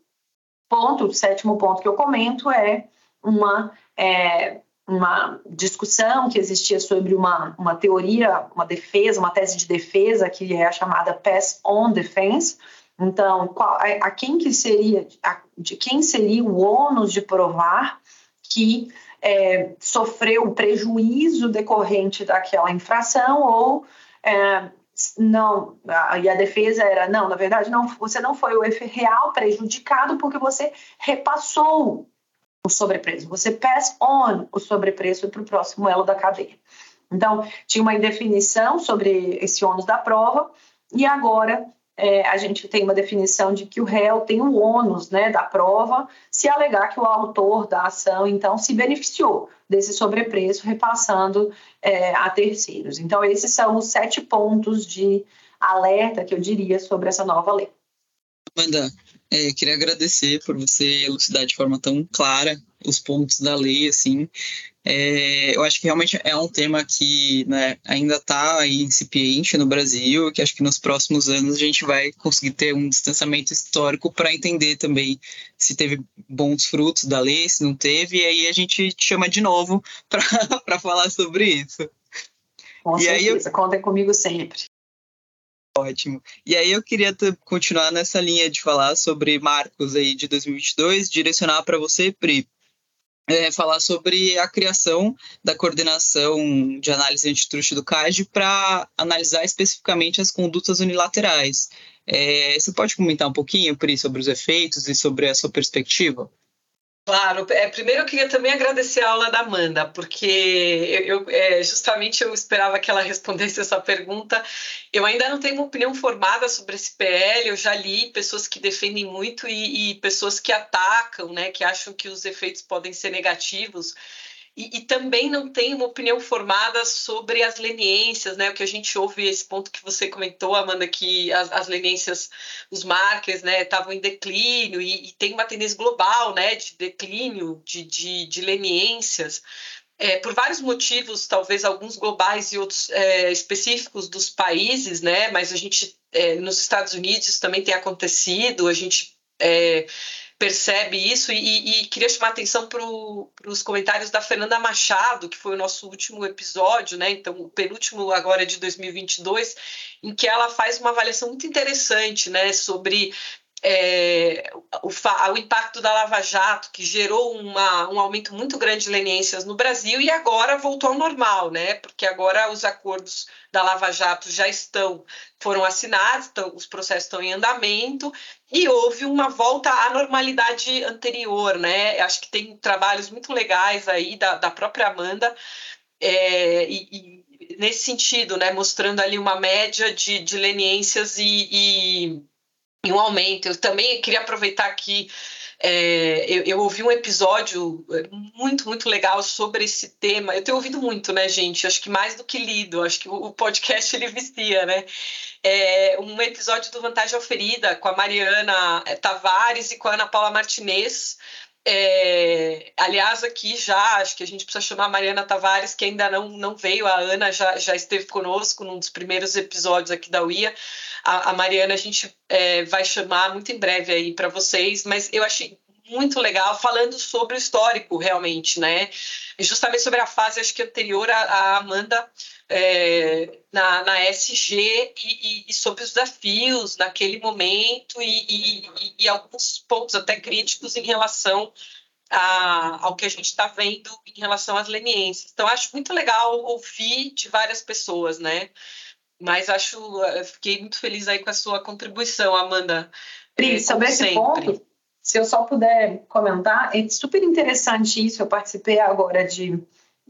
ponto, o sétimo ponto que eu comento, é uma é, uma discussão que existia sobre uma, uma teoria, uma defesa, uma tese de defesa que é a chamada pass-on defense. Então, qual, a, a, quem que seria, a, de quem seria o ônus de provar que é, sofreu o prejuízo decorrente daquela infração ou é, não, e a defesa era, não, na verdade, não, você não foi o real prejudicado porque você repassou o sobrepreço. Você pass on o sobrepreço para o próximo elo da cadeia. Então, tinha uma indefinição sobre esse ônus da prova, e agora é, a gente tem uma definição de que o réu tem o ônus né, da prova se alegar que o autor da ação, então, se beneficiou desse sobrepreço, repassando é, a terceiros. Então, esses são os sete pontos de alerta que eu diria sobre essa nova lei. Amanda, é, queria agradecer por você elucidar de forma tão clara os pontos da lei, assim. É, eu acho que realmente é um tema que né, ainda está incipiente no Brasil, que acho que nos próximos anos a gente vai conseguir ter um distanciamento histórico para entender também se teve bons frutos da lei, se não teve, e aí a gente te chama de novo para falar sobre isso. Com e certeza, aí eu... contem comigo sempre. Ótimo. E aí eu queria continuar nessa linha de falar sobre marcos aí de 2022, direcionar para você, Pri, é, falar sobre a criação da coordenação de análise antitruste do CAD para analisar especificamente as condutas unilaterais. É, você pode comentar um pouquinho, Pri, sobre os efeitos e sobre a sua perspectiva? Claro, é, primeiro eu queria também agradecer a aula da Amanda, porque eu, eu é, justamente eu esperava que ela respondesse essa pergunta. Eu ainda não tenho uma opinião formada sobre esse PL, eu já li pessoas que defendem muito e, e pessoas que atacam, né, que acham que os efeitos podem ser negativos. E, e, também não tem uma opinião formada sobre as leniências, né? O que a gente ouve, esse ponto que você comentou, Amanda, que as, as leniências, os markers, né, estavam em declínio e, e, tem uma tendência global, né, de declínio de, de, de leniências. É, por vários motivos, talvez alguns globais e outros é, específicos dos países, né? Mas a gente, é, nos Estados Unidos, também tem acontecido, a gente é, percebe isso e, e queria chamar a atenção para os comentários da Fernanda Machado, que foi o nosso último episódio, né? Então, o penúltimo agora é de 2022, em que ela faz uma avaliação muito interessante, né, sobre é, o, o, impacto da Lava Jato, que gerou uma, um aumento muito grande de leniências no Brasil e agora voltou ao normal, né? Porque agora os acordos da Lava Jato já estão, foram assinados, então, os processos estão em andamento e houve uma volta à normalidade anterior, né? Acho que tem trabalhos muito legais aí da, da própria Amanda é, e, e, nesse sentido, né? Mostrando ali uma média de, de leniências e, e um aumento. Eu também queria aproveitar aqui. É, eu, eu, ouvi um episódio é, muito, muito legal sobre esse tema. Eu tenho ouvido muito, né, gente? Acho que mais do que lido. Acho que o, o podcast ele vestia, né? É, um episódio do Vantagem Oferida com a Mariana é, Tavares e com a Ana Paula Martinez é, aliás, aqui já acho que a gente precisa chamar a Mariana Tavares, que ainda não, não veio, a Ana já, já esteve conosco num dos primeiros episódios aqui da UIA. A, a Mariana a gente é, vai chamar muito em breve aí para vocês, mas eu achei muito legal falando sobre o histórico realmente, né? E justamente sobre a fase acho que anterior a, Amanda é, na, na SG e, e, e, sobre os desafios naquele momento e, e, alguns pontos até críticos em relação a, ao que a gente está vendo em relação às leniências. Então acho muito legal ouvir de várias pessoas, né? Mas acho, fiquei muito feliz aí com a sua contribuição, Amanda. Pri, é, sobre esse ponto, se eu só puder comentar, é super interessante isso. Eu participei agora de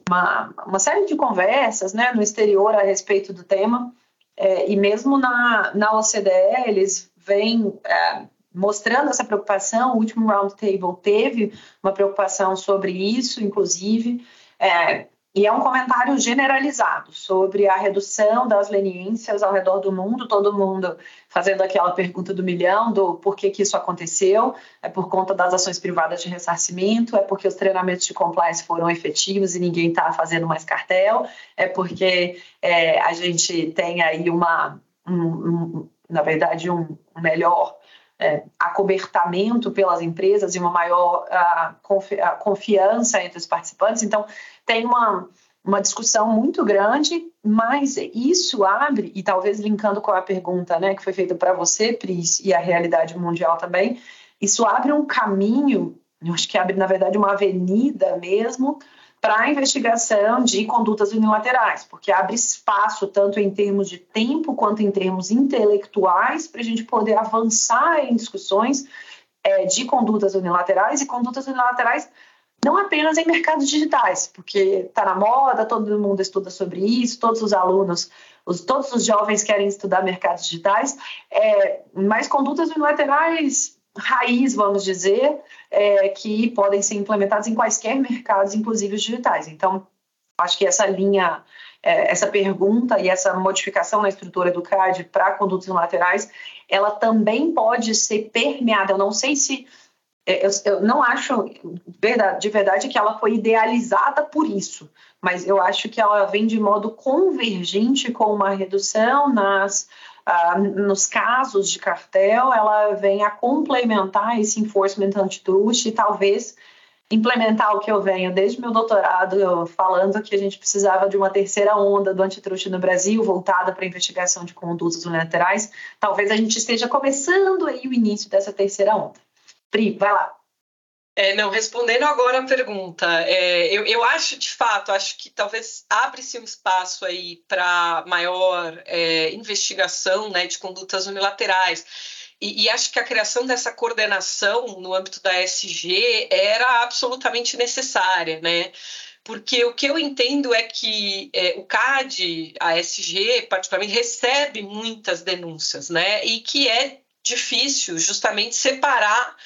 uma, uma série de conversas né, no exterior a respeito do tema, é, e mesmo na, na OCDE, eles vêm é, mostrando essa preocupação. O último roundtable teve uma preocupação sobre isso, inclusive. É, e é um comentário generalizado sobre a redução das leniências ao redor do mundo, todo mundo fazendo aquela pergunta do milhão, do por que, que isso aconteceu, é por conta das ações privadas de ressarcimento, é porque os treinamentos de compliance foram efetivos e ninguém está fazendo mais cartel, é porque é, a gente tem aí uma, um, um, na verdade, um melhor é, acobertamento pelas empresas e uma maior a, confi a confiança entre os participantes. Então, tem uma, uma discussão muito grande, mas isso abre, e talvez linkando com a pergunta né, que foi feita para você, Pris, e a realidade mundial também, isso abre um caminho, eu acho que abre, na verdade, uma avenida mesmo para a investigação de condutas unilaterais, porque abre espaço tanto em termos de tempo quanto em termos intelectuais para a gente poder avançar em discussões é, de condutas unilaterais e condutas unilaterais não apenas em mercados digitais, porque está na moda, todo mundo estuda sobre isso, todos os alunos, os, todos os jovens querem estudar mercados digitais, é, mas condutas unilaterais raiz, vamos dizer, é, que podem ser implementados em quaisquer mercados, inclusive os digitais. Então, acho que essa linha, é, essa pergunta e essa modificação na estrutura do CAD para condutas unilaterais, ela também pode ser permeada. Eu não sei se é, eu, eu, não acho de verdade que ela foi idealizada por isso, mas eu acho que ela vem de modo convergente com uma redução nas ah, nos casos de cartel, ela vem a complementar esse enforcement antitrust e talvez implementar o que eu venho desde meu doutorado falando que a gente precisava de uma terceira onda do antitrust no Brasil voltada para a investigação de condutas unilaterais. Talvez a gente esteja começando aí o início dessa terceira onda. Pri, vai lá. É, não, respondendo agora a pergunta, é, eu, eu, acho, de fato, acho que talvez abre-se um espaço aí para maior é, investigação né, de condutas unilaterais. E, e, acho que a criação dessa coordenação no âmbito da SG era absolutamente necessária, né? Porque o que eu entendo é que é, o CAD, a SG, particularmente, recebe muitas denúncias, né? E que é difícil justamente separar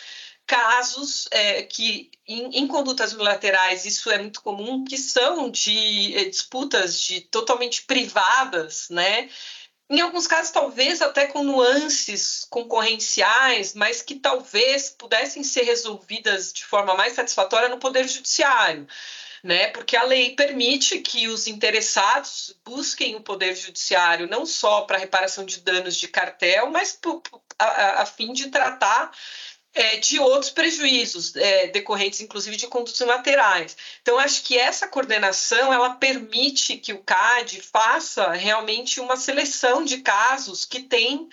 casos é, que, em, em, condutas unilaterais, isso é muito comum, que são de é, disputas de totalmente privadas, né? Em alguns casos, talvez até com nuances concorrenciais, mas que talvez pudessem ser resolvidas de forma mais satisfatória no Poder Judiciário. Né? Porque a lei permite que os interessados busquem o Poder Judiciário não só para reparação de danos de cartel, mas a, a, a fim de tratar é, de outros prejuízos é, decorrentes, inclusive, de condutas laterais. Então, acho que essa coordenação ela permite que o CAD faça realmente uma seleção de casos que têm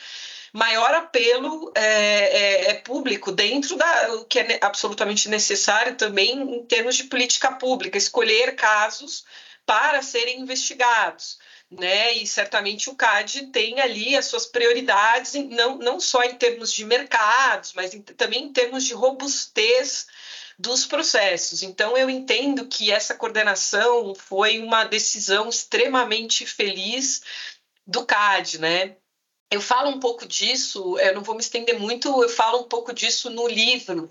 maior apelo é, é, é público dentro da o que é absolutamente necessário também em termos de política pública, escolher casos para serem investigados né? E certamente o CAD tem ali as suas prioridades, não, não só em termos de mercados, mas em, também em termos de robustez dos processos. Então, eu entendo que essa coordenação foi uma decisão extremamente feliz do CAD, né? Eu falo um pouco disso, eu não vou me estender muito, eu falo um pouco disso no livro,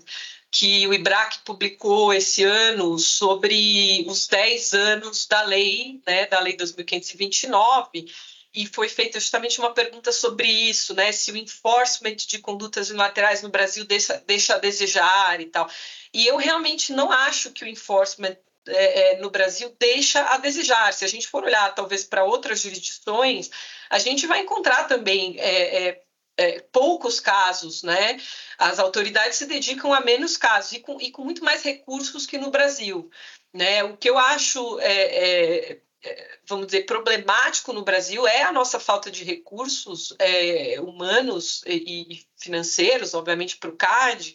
que o IBRAC publicou esse ano sobre os 10 anos da lei, né, da Lei 2529, e foi feita justamente uma pergunta sobre isso, né, se o enforcement de condutas unilaterais no Brasil deixa, deixa a desejar e tal. E eu realmente não acho que o enforcement é, é, no Brasil deixa a desejar. Se a gente for olhar talvez para outras jurisdições, a gente vai encontrar também é, é é, poucos casos, né? As autoridades se dedicam a menos casos e com, e com muito mais recursos que no Brasil, né? O que eu acho é, é, é vamos dizer, problemático no Brasil é a nossa falta de recursos é, humanos e, financeiros, obviamente, para o CAD,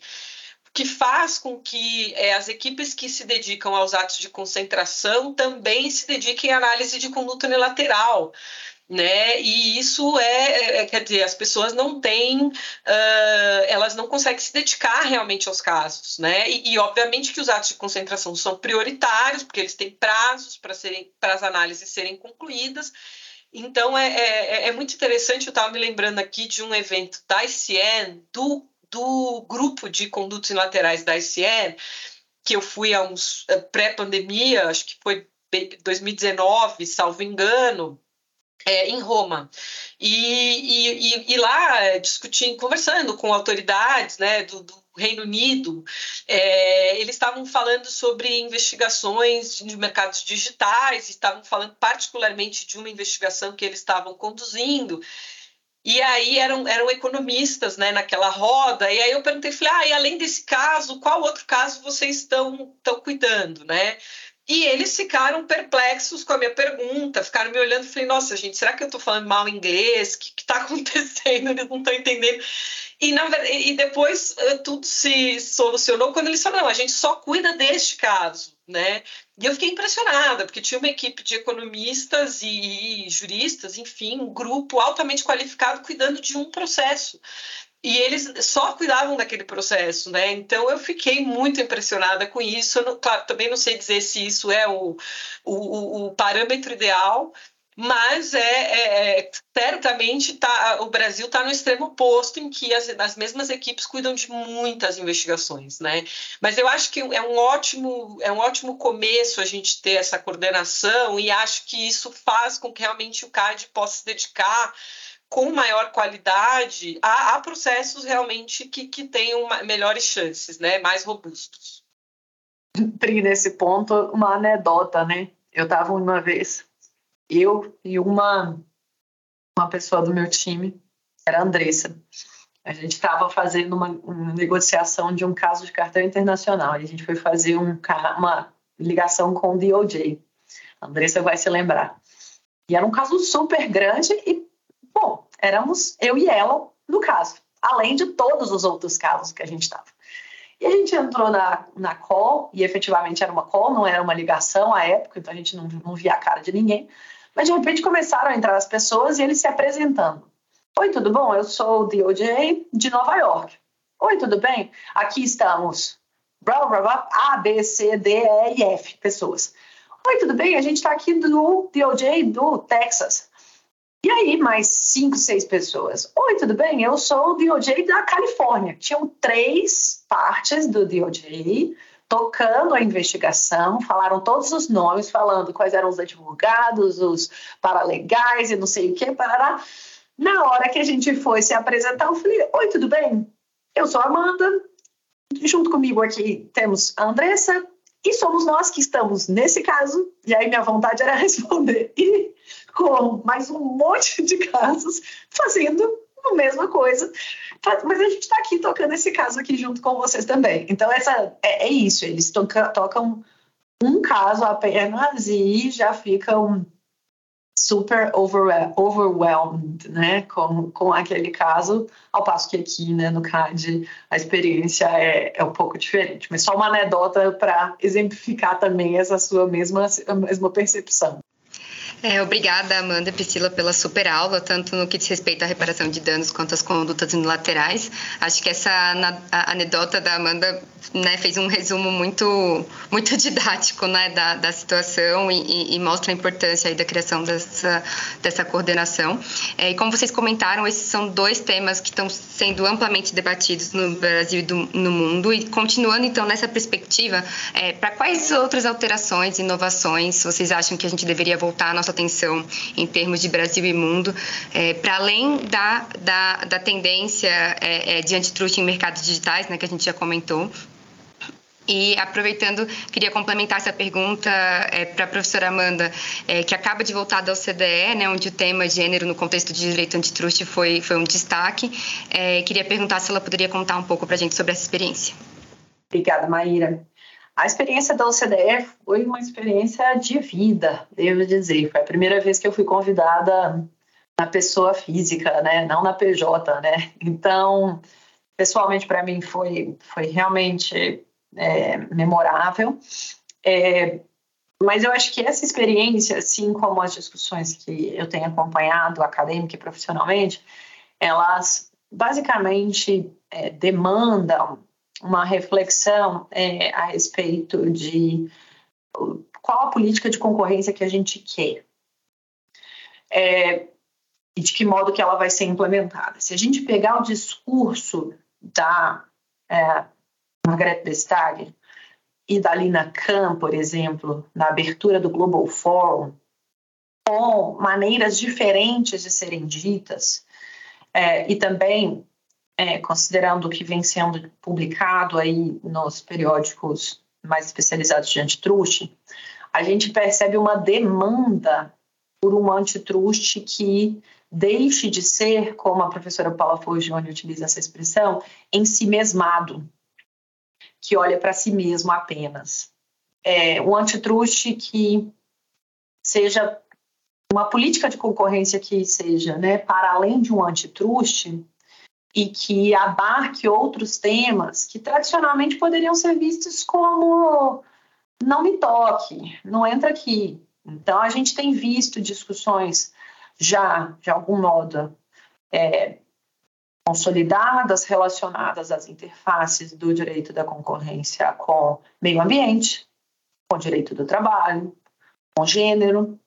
que faz com que é, as equipes que se dedicam aos atos de concentração também se dediquem à análise de conduta unilateral né? E isso é, é, quer dizer, as pessoas não têm, uh, elas não conseguem se dedicar realmente aos casos, né? E, e, obviamente que os atos de concentração são prioritários, porque eles têm prazos para serem, para as análises serem concluídas. Então é, é, é muito interessante. Eu estava me lembrando aqui de um evento da ICN, do, do grupo de condutos laterais da ICN, que eu fui a uns pré-pandemia, acho que foi 2019, salvo engano é, em Roma. E, e, e, lá, discutindo, conversando com autoridades né, do, do Reino Unido, é, eles estavam falando sobre investigações de mercados digitais, estavam falando particularmente de uma investigação que eles estavam conduzindo. E aí eram, eram economistas né, naquela roda, e aí eu perguntei, falei, ah, e além desse caso, qual outro caso vocês estão, estão cuidando, né? E eles ficaram perplexos com a minha pergunta, ficaram me olhando e falei, nossa, gente, será que eu estou falando mal inglês? O que está acontecendo? Eles não estão entendendo. E, na, e depois eh, tudo se solucionou quando eles falaram, não, a gente só cuida deste caso, né? E eu fiquei impressionada, porque tinha uma equipe de economistas e, e juristas, enfim, um grupo altamente qualificado cuidando de um processo e eles só cuidavam daquele processo, né? Então eu fiquei muito impressionada com isso. Não, claro, também não sei dizer se isso é o, o, o parâmetro ideal, mas é, é, é certamente tá, o Brasil está no extremo oposto em que as, as mesmas equipes cuidam de muitas investigações, né? Mas eu acho que é um ótimo é um ótimo começo a gente ter essa coordenação e acho que isso faz com que realmente o CAD possa se dedicar com maior qualidade a, a processos realmente que, que tenham melhores chances, né, mais robustos. Pri, nesse ponto, uma anedota, né? Eu estava uma vez, eu e uma, uma pessoa do meu time, era a Andressa. A gente estava fazendo uma, uma, negociação de um caso de cartão internacional e a gente foi fazer um, uma ligação com o DOJ. A Andressa vai se lembrar. E era um caso super grande e éramos eu e ela no caso, além de todos os outros casos que a gente estava. E a gente entrou na, na call, e efetivamente era uma call, não era uma ligação à época, então a gente não, não via a cara de ninguém. Mas de repente começaram a entrar as pessoas e eles se apresentando. Oi, tudo bom? Eu sou o DOJ de Nova York. Oi, tudo bem? Aqui estamos. Blá, blá, blá, A, B, C, D, E F pessoas. Oi, tudo bem? A gente está aqui do DOJ do Texas. E aí, mais cinco, seis pessoas. Oi, tudo bem? Eu sou o DOJ da Califórnia. Tinham três partes do DOJ tocando a investigação, falaram todos os nomes, falando quais eram os advogados, os paralegais e não sei o que, parará. Na hora que a gente foi se apresentar, eu falei: Oi, tudo bem? Eu sou a Amanda. Junto comigo aqui temos a Andressa, e somos nós que estamos nesse caso, e aí minha vontade era responder, e com mais um monte de casos, fazendo a mesma coisa. Mas a gente está aqui tocando esse caso aqui junto com vocês também. Então, essa é, é isso, eles toca, tocam um caso apenas e já ficam super overwhelmed, né, com, com aquele caso, ao passo que aqui, né, no CAD, a experiência é, é um pouco diferente. Mas só uma anedota para exemplificar também essa sua mesma, mesma percepção. É, obrigada, Amanda e Priscila, pela super aula, tanto no que diz respeito à reparação de danos quanto às condutas unilaterais. Acho que essa anedota da Amanda né, fez um resumo muito, muito didático né, da, da situação e, e, mostra a importância aí da criação dessa, dessa coordenação. É, e como vocês comentaram, esses são dois temas que estão sendo amplamente debatidos no Brasil e do, no mundo. E continuando, então, nessa perspectiva, é, para quais outras alterações, inovações vocês acham que a gente deveria voltar a nossa atenção em termos de Brasil e mundo, é, para além da, da, da tendência é, é, de antitruste em mercados digitais, né, que a gente já comentou, e aproveitando, queria complementar essa pergunta é, para a professora Amanda, é, que acaba de voltar da OCDE, né, onde o tema gênero no contexto de direito antitruste foi, foi um destaque. É, queria perguntar se ela poderia contar um pouco para a gente sobre essa experiência. Obrigada, Maíra. A experiência da OCDE foi uma experiência de vida, devo dizer. Foi a primeira vez que eu fui convidada na pessoa física, né, não na PJ, né. Então, pessoalmente para mim foi foi realmente é, memorável. É, mas eu acho que essa experiência, assim como as discussões que eu tenho acompanhado acadêmica e profissionalmente, elas basicamente é, demandam uma reflexão é, a respeito de qual a política de concorrência que a gente quer é, e de que modo que ela vai ser implementada. Se a gente pegar o discurso da é, Margaret Vestager e da Lina Khan, por exemplo, na abertura do Global Forum, com maneiras diferentes de serem ditas, é, e também é, considerando o que vem sendo publicado aí nos periódicos mais especializados de antitruste, a gente percebe uma demanda por um antitruste que deixe de ser, como a professora Paula Forgione utiliza essa expressão, em si mesmado, que olha para si mesmo apenas. É, um antitruste que seja uma política de concorrência que seja né, para além de um antitruste e que abarque outros temas que tradicionalmente poderiam ser vistos como não me toque, não entra aqui. Então, a gente tem visto discussões já, de algum modo, é, consolidadas relacionadas às interfaces do direito da concorrência com meio ambiente, com direito do trabalho, com gênero.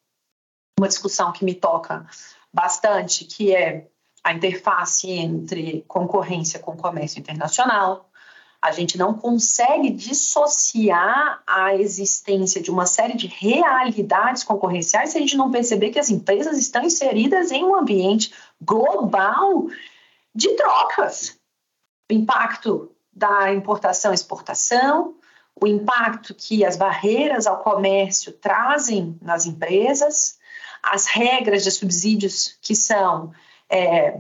Uma discussão que me toca bastante, que é a interface entre concorrência com comércio internacional. A gente não consegue dissociar a existência de uma série de realidades concorrenciais se a gente não perceber que as empresas estão inseridas em um ambiente global de trocas. O impacto da importação e exportação, o impacto que as barreiras ao comércio trazem nas empresas, as regras de subsídios que são é,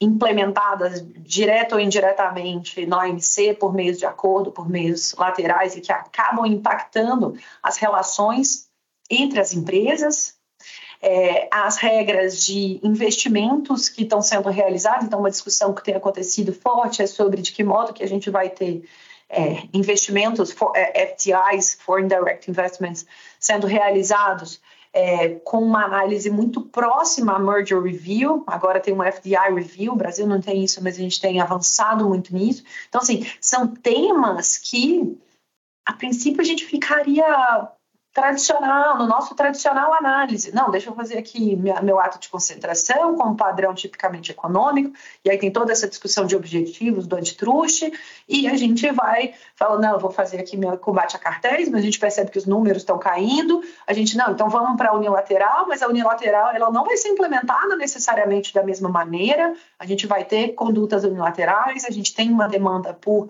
implementadas direto ou indiretamente na OMC por meios de acordo, por meios laterais e que acabam impactando as relações entre as empresas, é, as regras de investimentos que estão sendo realizados. Então, uma discussão que tem acontecido forte é sobre de que modo que a gente vai ter é, investimentos, for, é, FTIs, Foreign Direct Investments, sendo realizados é, com uma análise muito próxima à merger review. Agora tem uma FDI review, o Brasil não tem isso, mas a gente tem avançado muito nisso. Então, assim, são temas que, a princípio, a gente ficaria tradicional, no nosso tradicional análise. Não, deixa eu fazer aqui meu ato de concentração com um padrão tipicamente econômico, e aí tem toda essa discussão de objetivos do antitruste, e a gente vai falando, não, eu vou fazer aqui meu combate a cartéis, mas a gente percebe que os números estão caindo, a gente, não, então vamos para a unilateral, mas a unilateral ela não vai ser implementada necessariamente da mesma maneira, a gente vai ter condutas unilaterais, a gente tem uma demanda por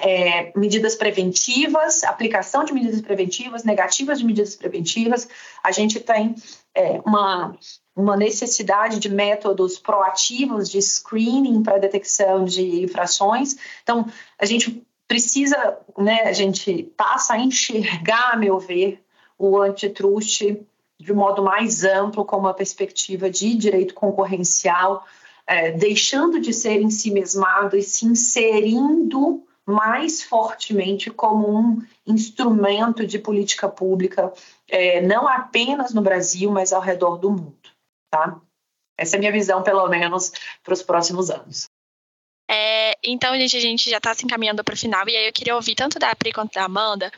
é, medidas preventivas, aplicação de medidas preventivas, negativas de medidas preventivas. A gente tem é, uma, uma necessidade de métodos proativos de screening para detecção de infrações. Então, a gente precisa, né, a gente passa a enxergar, a meu ver, o antitruste de modo mais amplo, com uma perspectiva de direito concorrencial, é, deixando de ser em si mesmado e se inserindo mais fortemente como um instrumento de política pública, é, não apenas no Brasil, mas ao redor do mundo. Tá? Essa é a minha visão, pelo menos, para os próximos anos. É, então, gente, a gente já está se encaminhando para o final, e aí eu queria ouvir tanto da Pri quanto da Amanda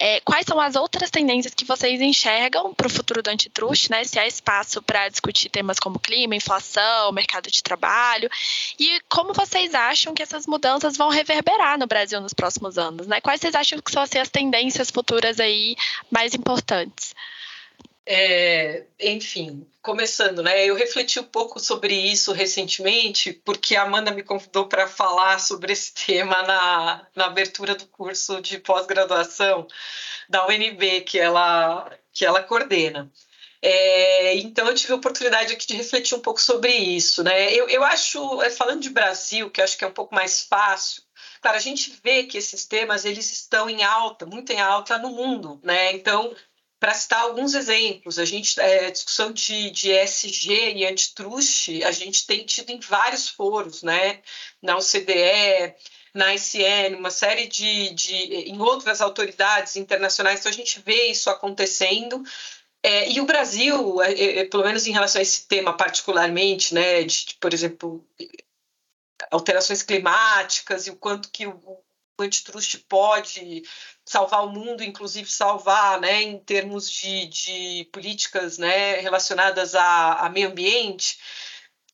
é, quais são as outras tendências que vocês enxergam para o futuro do antitruste, né? Se há espaço para discutir temas como clima, inflação, mercado de trabalho, e como vocês acham que essas mudanças vão reverberar no Brasil nos próximos anos, né? Quais vocês acham que são assim, as tendências futuras aí mais importantes? É, enfim, começando, né? Eu refleti um pouco sobre isso recentemente, porque a Amanda me convidou para falar sobre esse tema na, na abertura do curso de pós-graduação da UNB, que ela, que ela coordena. É, então eu tive a oportunidade aqui de refletir um pouco sobre isso, né? Eu, eu acho, é, falando de Brasil, que acho que é um pouco mais fácil, claro, a gente vê que esses temas eles estão em alta, muito em alta no mundo, né? Então para citar alguns exemplos, a gente é, discussão de, de ESG e antitruste, a gente tem tido em vários foros, né? Na OCDE, na ICN, uma série de, de em outras autoridades internacionais, então a gente vê isso acontecendo. É, e o Brasil, é, é pelo menos em relação a esse tema particularmente, né, de, de, por exemplo, alterações climáticas e o quanto que o, o pode salvar o mundo, inclusive salvar, né, em termos de, de políticas, né, relacionadas a, a meio ambiente.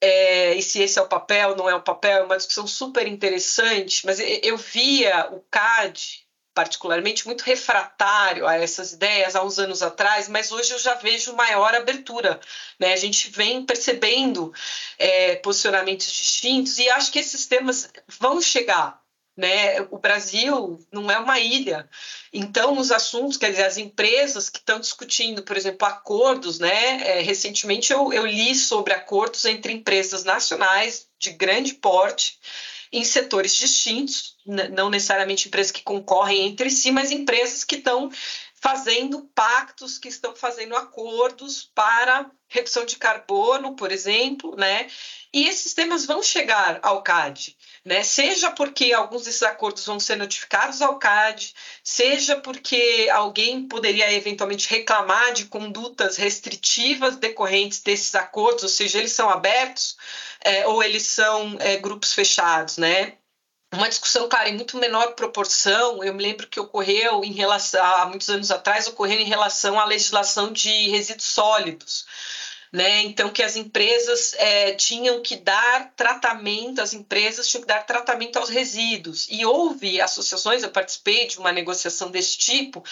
É, e se esse é o papel, não é o papel, é uma discussão super interessante, mas eu via o CAD particularmente muito refratário a essas ideias há uns anos atrás, mas hoje eu já vejo maior abertura. Né? A gente vem percebendo é, posicionamentos distintos e acho que esses temas vão chegar né? O Brasil não é uma ilha. Então, os assuntos, quer dizer, as empresas que estão discutindo, por exemplo, acordos, né? É, recentemente eu, eu li sobre acordos entre empresas nacionais de grande porte em setores distintos, não necessariamente empresas que concorrem entre si, mas empresas que estão fazendo pactos, que estão fazendo acordos para redução de carbono, por exemplo, né? E esses temas vão chegar ao CAD né? Seja porque alguns desses acordos vão ser notificados ao CAD, seja porque alguém poderia eventualmente reclamar de condutas restritivas decorrentes desses acordos, ou seja, eles são abertos é, ou eles são é, grupos fechados, né? Uma discussão, claro, em muito menor proporção, eu me lembro que ocorreu em relação, há muitos anos atrás, ocorreu em relação à legislação de resíduos sólidos né? Então que as empresas é, tinham que dar tratamento, as empresas tinham que dar tratamento aos resíduos. E houve associações, eu participei de uma negociação desse tipo,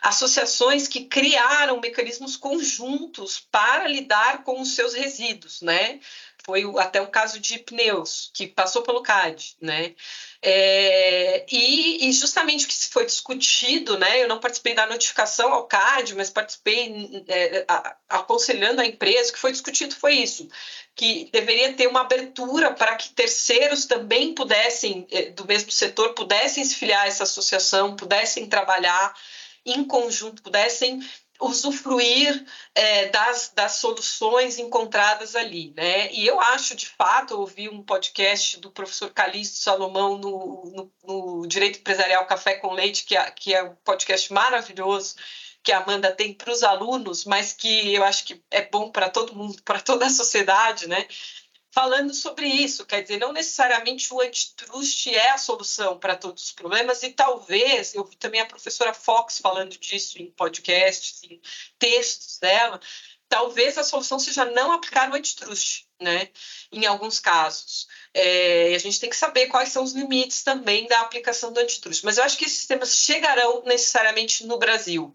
associações que criaram mecanismos conjuntos para lidar com os seus resíduos, né? Foi até o caso de pneus, que passou pelo CAD, né? É, e, e, justamente o que foi discutido, né? Eu não participei da notificação ao CAD, mas participei é, a, aconselhando a empresa, o que foi discutido foi isso, que deveria ter uma abertura para que terceiros também pudessem, é, do mesmo setor, pudessem se filiar a essa associação, pudessem trabalhar em conjunto, pudessem usufruir é, das, das soluções encontradas ali, né? E eu acho, de fato, eu ouvi um podcast do professor Calixto Salomão no, no, no Direito Empresarial Café com Leite, que é, que é um podcast maravilhoso, que a Amanda tem para os alunos, mas que eu acho que é bom para todo mundo, para toda a sociedade, né? Falando sobre isso. Quer dizer, não necessariamente o antitrust é a solução para todos os problemas, e talvez, eu vi também a professora Fox falando disso em podcasts, em textos dela, talvez a solução seja não aplicar o antitrust, né? Em alguns casos. É, a gente tem que saber quais são os limites também da aplicação do antitrust. Mas eu acho que esses temas chegarão necessariamente no Brasil.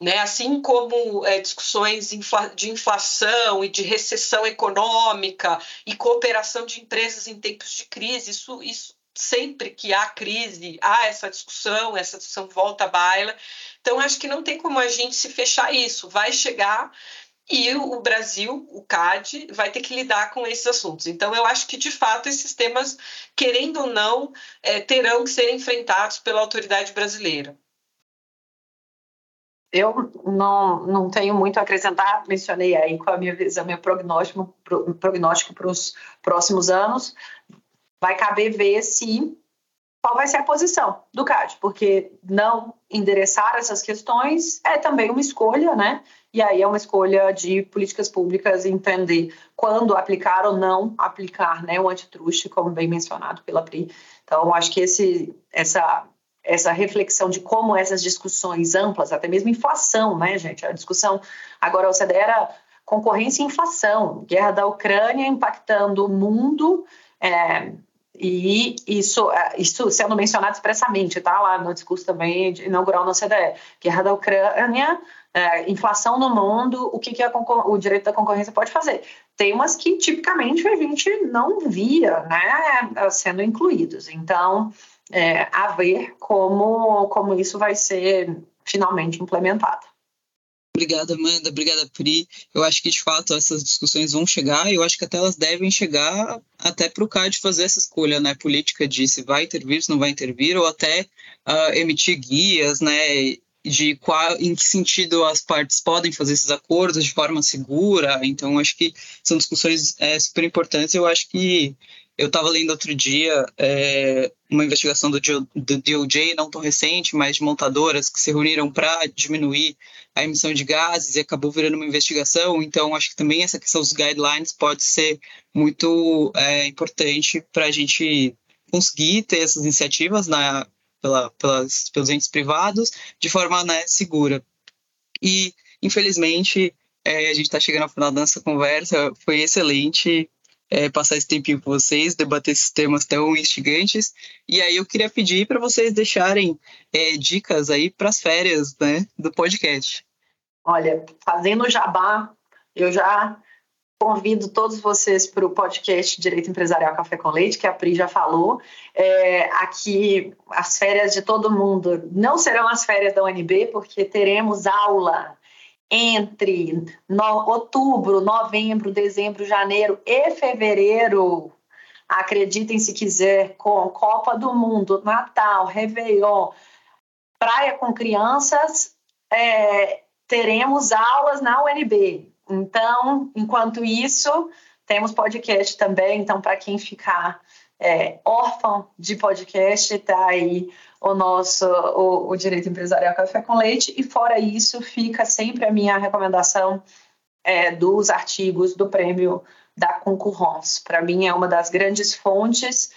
Né? Assim como é, discussões de inflação e de recessão econômica e cooperação de empresas em tempos de crise, isso, isso sempre que há crise, há essa discussão, essa discussão volta à baila. Então, acho que não tem como a gente se fechar isso. Vai chegar e o Brasil, o CAD, vai ter que lidar com esses assuntos. Então, eu acho que, de fato, esses temas, querendo ou não, é, terão que ser enfrentados pela autoridade brasileira. Eu não, não tenho muito a acrescentar, mencionei aí com a minha visão, meu prognóstico, prognóstico para os próximos anos. Vai caber ver se qual vai ser a posição do CAD, porque não endereçar essas questões é também uma escolha, né? E aí é uma escolha de políticas públicas entender quando aplicar ou não aplicar, né, o antitruste, como bem mencionado pela Pri. Então, acho que esse, essa essa reflexão de como essas discussões amplas, até mesmo inflação, né, gente? A discussão agora você era concorrência e inflação, guerra da Ucrânia impactando o mundo, é, e isso, é, isso sendo mencionado expressamente, tá? Lá no discurso também inaugural na CDE. Guerra da Ucrânia, é, inflação no mundo, o que, que o direito da concorrência pode fazer? Temas que tipicamente a gente não via né, sendo incluídos. Então, é, a ver como, como isso vai ser finalmente implementado. Obrigada, Amanda. Obrigada, Pri. Eu acho que, de fato, essas discussões vão chegar e eu acho que até elas devem chegar até para o CAD fazer essa escolha né, política de se vai intervir, se não vai intervir, ou até uh, emitir guias né, de qual, em que sentido as partes podem fazer esses acordos de forma segura. Então, acho que são discussões é, super importantes. Eu acho que eu estava lendo outro dia é, uma investigação do, do DOJ, não tão recente, mas de montadoras que se reuniram para diminuir a emissão de gases e acabou virando uma investigação. Então, acho que também essa questão dos guidelines pode ser muito é, importante para a gente conseguir ter essas iniciativas na, pela, pelas, pelos entes privados de forma né, segura. E, infelizmente, é, a gente está chegando ao final da nossa conversa. Foi excelente é, passar esse tempinho com vocês, debater esses temas tão instigantes. E aí eu queria pedir para vocês deixarem é, dicas aí para as férias né, do podcast. Olha, fazendo jabá, eu já convido todos vocês para o podcast Direito Empresarial Café com Leite, que a Pri já falou. É, aqui, as férias de todo mundo não serão as férias da UNB, porque teremos aula entre no, outubro, novembro, dezembro, janeiro e fevereiro, acreditem se quiser, com Copa do Mundo, Natal, Réveillon, Praia com Crianças, é, teremos aulas na UNB. Então, enquanto isso, temos podcast também. Então, para quem ficar é, órfão de podcast, está aí o nosso o, o, Direito Empresarial Café com Leite. E fora isso, fica sempre a minha recomendação é, dos artigos do prêmio da Concurrence. Para mim, é uma das grandes fontes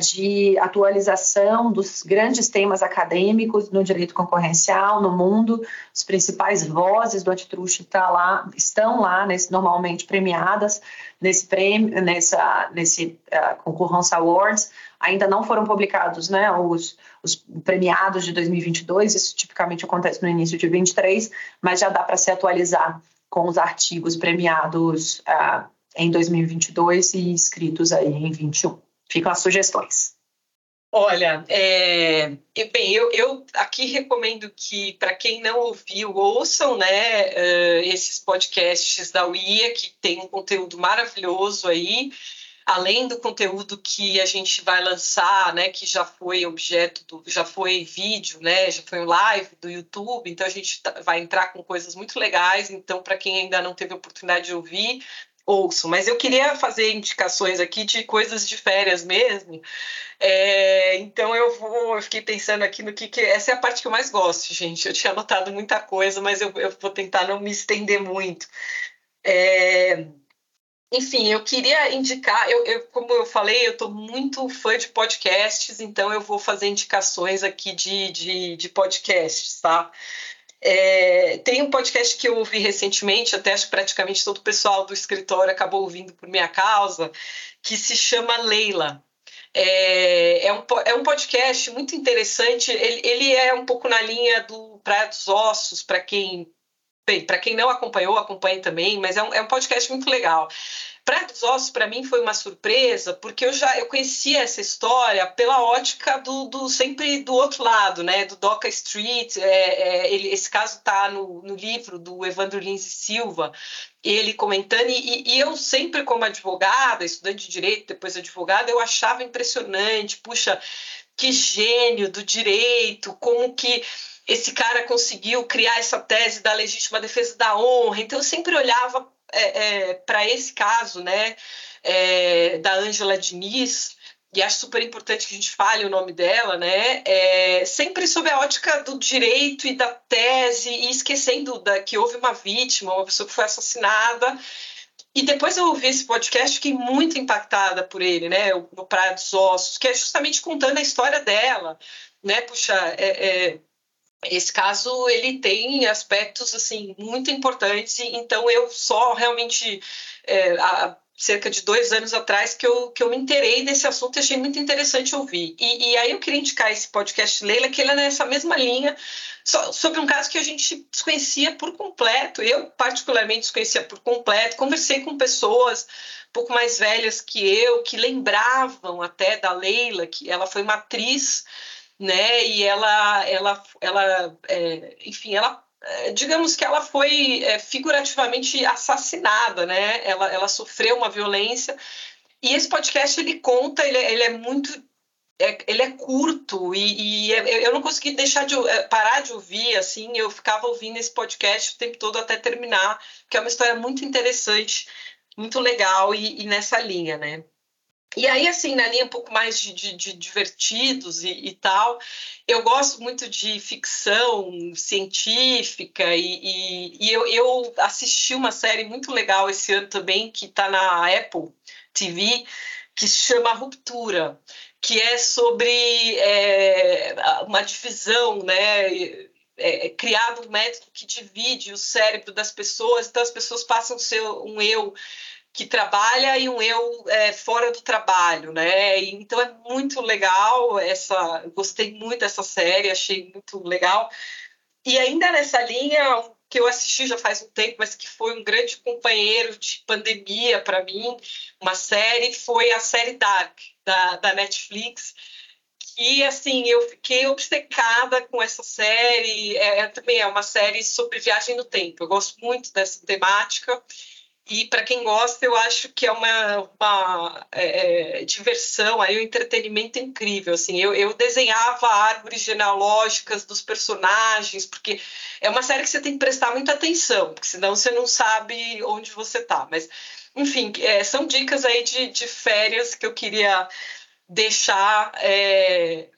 de atualização dos grandes temas acadêmicos no direito concorrencial no mundo. As principais vozes do antitruste tá lá, estão lá, nesse, normalmente premiadas nesse prêmio, nessa, nesse uh, Concurrence Awards. Ainda não foram publicados né, os, os premiados de 2022, isso tipicamente acontece no início de 23, mas já dá para se atualizar com os artigos premiados uh, em 2022 e escritos aí em 21. Ficam as sugestões. Olha, é, bem, eu, eu, aqui recomendo que, para quem não ouviu, ouçam né, uh, esses podcasts da UIA, que tem um conteúdo maravilhoso aí. além do conteúdo que a gente vai lançar, né, que já foi objeto do, já foi vídeo, né, já foi um live do YouTube, então a gente tá, vai entrar com coisas muito legais, então para quem ainda não teve oportunidade de ouvir, ouço. Mas eu queria fazer indicações aqui de coisas de férias mesmo. É, então eu vou, eu fiquei pensando aqui no que, que, essa é a parte que eu mais gosto, gente. Eu tinha anotado muita coisa, mas eu, eu vou tentar não me estender muito. É, enfim, eu queria indicar, eu, eu, como eu falei, eu estou muito fã de podcasts, então eu vou fazer indicações aqui de, de, de podcasts, tá? É, tem um podcast que eu ouvi recentemente, até acho que praticamente todo o pessoal do escritório acabou ouvindo por minha causa, que se chama Leila. É, é, um, é um podcast muito interessante, ele, ele é um pouco na linha do Praia dos Ossos, para quem para quem não acompanhou, acompanhe também, mas é um, é um podcast muito legal. Praia dos Ossos, para mim, foi uma surpresa, porque eu já eu conhecia essa história pela ótica do, do sempre do outro lado, né? Do Doca Street. É, é, ele, esse caso está no, no livro do Evandro Lins Silva, ele comentando, e, e, eu sempre, como advogada, estudante de direito, depois advogada, eu achava impressionante, puxa, que gênio do direito, como que esse cara conseguiu criar essa tese da legítima defesa da honra. Então, eu sempre olhava é, é, para esse caso, né, é, da Ângela Diniz, e acho super importante que a gente fale o nome dela, né, é, sempre sob a ótica do direito e da tese, e esquecendo da, que houve uma vítima, uma pessoa que foi assassinada. E depois eu ouvi esse podcast, fiquei muito impactada por ele, né, o, o Praia dos Ossos, que é justamente contando a história dela, né, puxa, é, é esse caso ele tem aspectos assim muito importantes então eu só realmente é, há cerca de dois anos atrás que eu, que eu me interei nesse assunto e achei muito interessante ouvir. E, e aí eu queria indicar esse podcast Leila que ele é nessa mesma linha so, sobre um caso que a gente desconhecia por completo eu particularmente desconhecia por completo conversei com pessoas um pouco mais velhas que eu que lembravam até da Leila que ela foi uma atriz né? E ela, ela, ela, é, enfim, ela é, digamos que ela foi é, figurativamente assassinada, né? Ela, ela sofreu uma violência. E esse podcast ele conta, ele, é, ele é muito é, ele é curto e, e, é, eu não consegui deixar de parar de ouvir assim eu ficava ouvindo esse podcast o tempo todo até terminar que é uma história muito interessante muito legal e, e nessa linha né e aí, assim, na linha um pouco mais de, de, de divertidos e, e, tal, eu gosto muito de ficção científica e, e, e eu, eu, assisti uma série muito legal esse ano também, que está na Apple TV, que se chama Ruptura, que é sobre é, uma divisão, né? É, é criado um método que divide o cérebro das pessoas, então as pessoas passam a ser um eu que trabalha e um eu é, fora do trabalho, né? Então é muito legal essa, gostei muito dessa série, achei muito legal. E ainda nessa linha que eu assisti já faz um tempo, mas que foi um grande companheiro de pandemia para mim, uma série foi a série Dark da, da Netflix. E assim, eu fiquei obcecada com essa série. É, é, também é uma série sobre viagem no tempo. Eu gosto muito dessa temática. E para quem gosta, eu acho que é uma, uma é, é, diversão, aí um entretenimento incrível. Assim, eu, eu desenhava árvores genealógicas dos personagens, porque é uma série que você tem que prestar muita atenção, porque senão você não sabe onde você está. Mas, enfim, é, são dicas aí de, de férias que eu queria deixar é,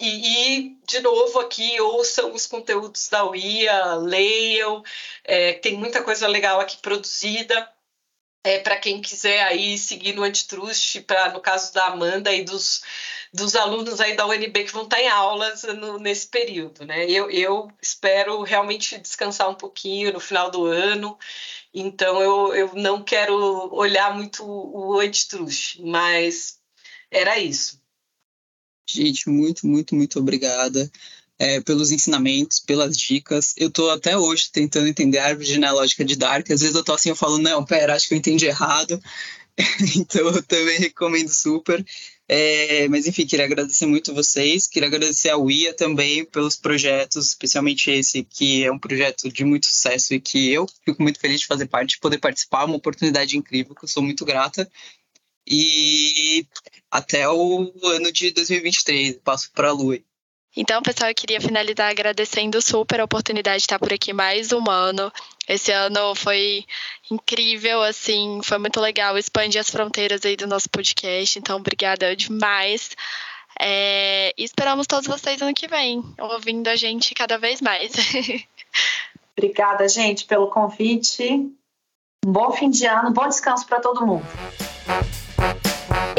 e, e, de novo, aqui ouçam os conteúdos da UIA, leiam, é, tem muita coisa legal aqui produzida. É, para quem quiser aí seguir no Antitrust, para no caso da Amanda e dos, dos alunos aí da UNB que vão estar em aulas no, nesse período, né? Eu, eu espero realmente descansar um pouquinho no final do ano, então eu, eu não quero olhar muito o Antitrust, mas era isso. Gente, muito, muito, muito obrigada é, pelos ensinamentos, pelas dicas. Eu estou até hoje tentando entender a árvore genealógica de Dark. Às vezes eu estou assim, eu falo, não, pera, acho que eu entendi errado. então eu também recomendo super. É, mas enfim, queria agradecer muito vocês, queria agradecer a UIA também pelos projetos, especialmente esse, que é um projeto de muito sucesso e que eu fico muito feliz de fazer parte, de poder participar, uma oportunidade incrível, que eu sou muito grata. E até o ano de 2023, passo para a Lua. Então, pessoal, eu queria finalizar agradecendo super a oportunidade de estar por aqui mais um ano. Esse ano foi incrível, assim, foi muito legal expandir as fronteiras aí do nosso podcast. Então, obrigada demais. É, e esperamos todos vocês ano que vem, ouvindo a gente cada vez mais. Obrigada, gente, pelo convite. Um bom fim de ano, bom descanso para todo mundo.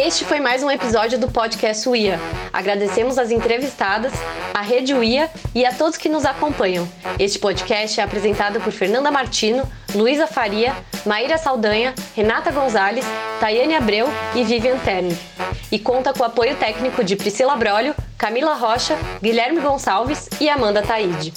Este foi mais um episódio do podcast UIA. Agradecemos as entrevistadas, a Rede UIA e a todos que nos acompanham. Este podcast é apresentado por Fernanda Martino, Luísa Faria, Maíra Saldanha, Renata Gonzalez, Tayane Abreu e Vivian Terni. E conta com o apoio técnico de Priscila Brolio, Camila Rocha, Guilherme Gonçalves e Amanda Taide.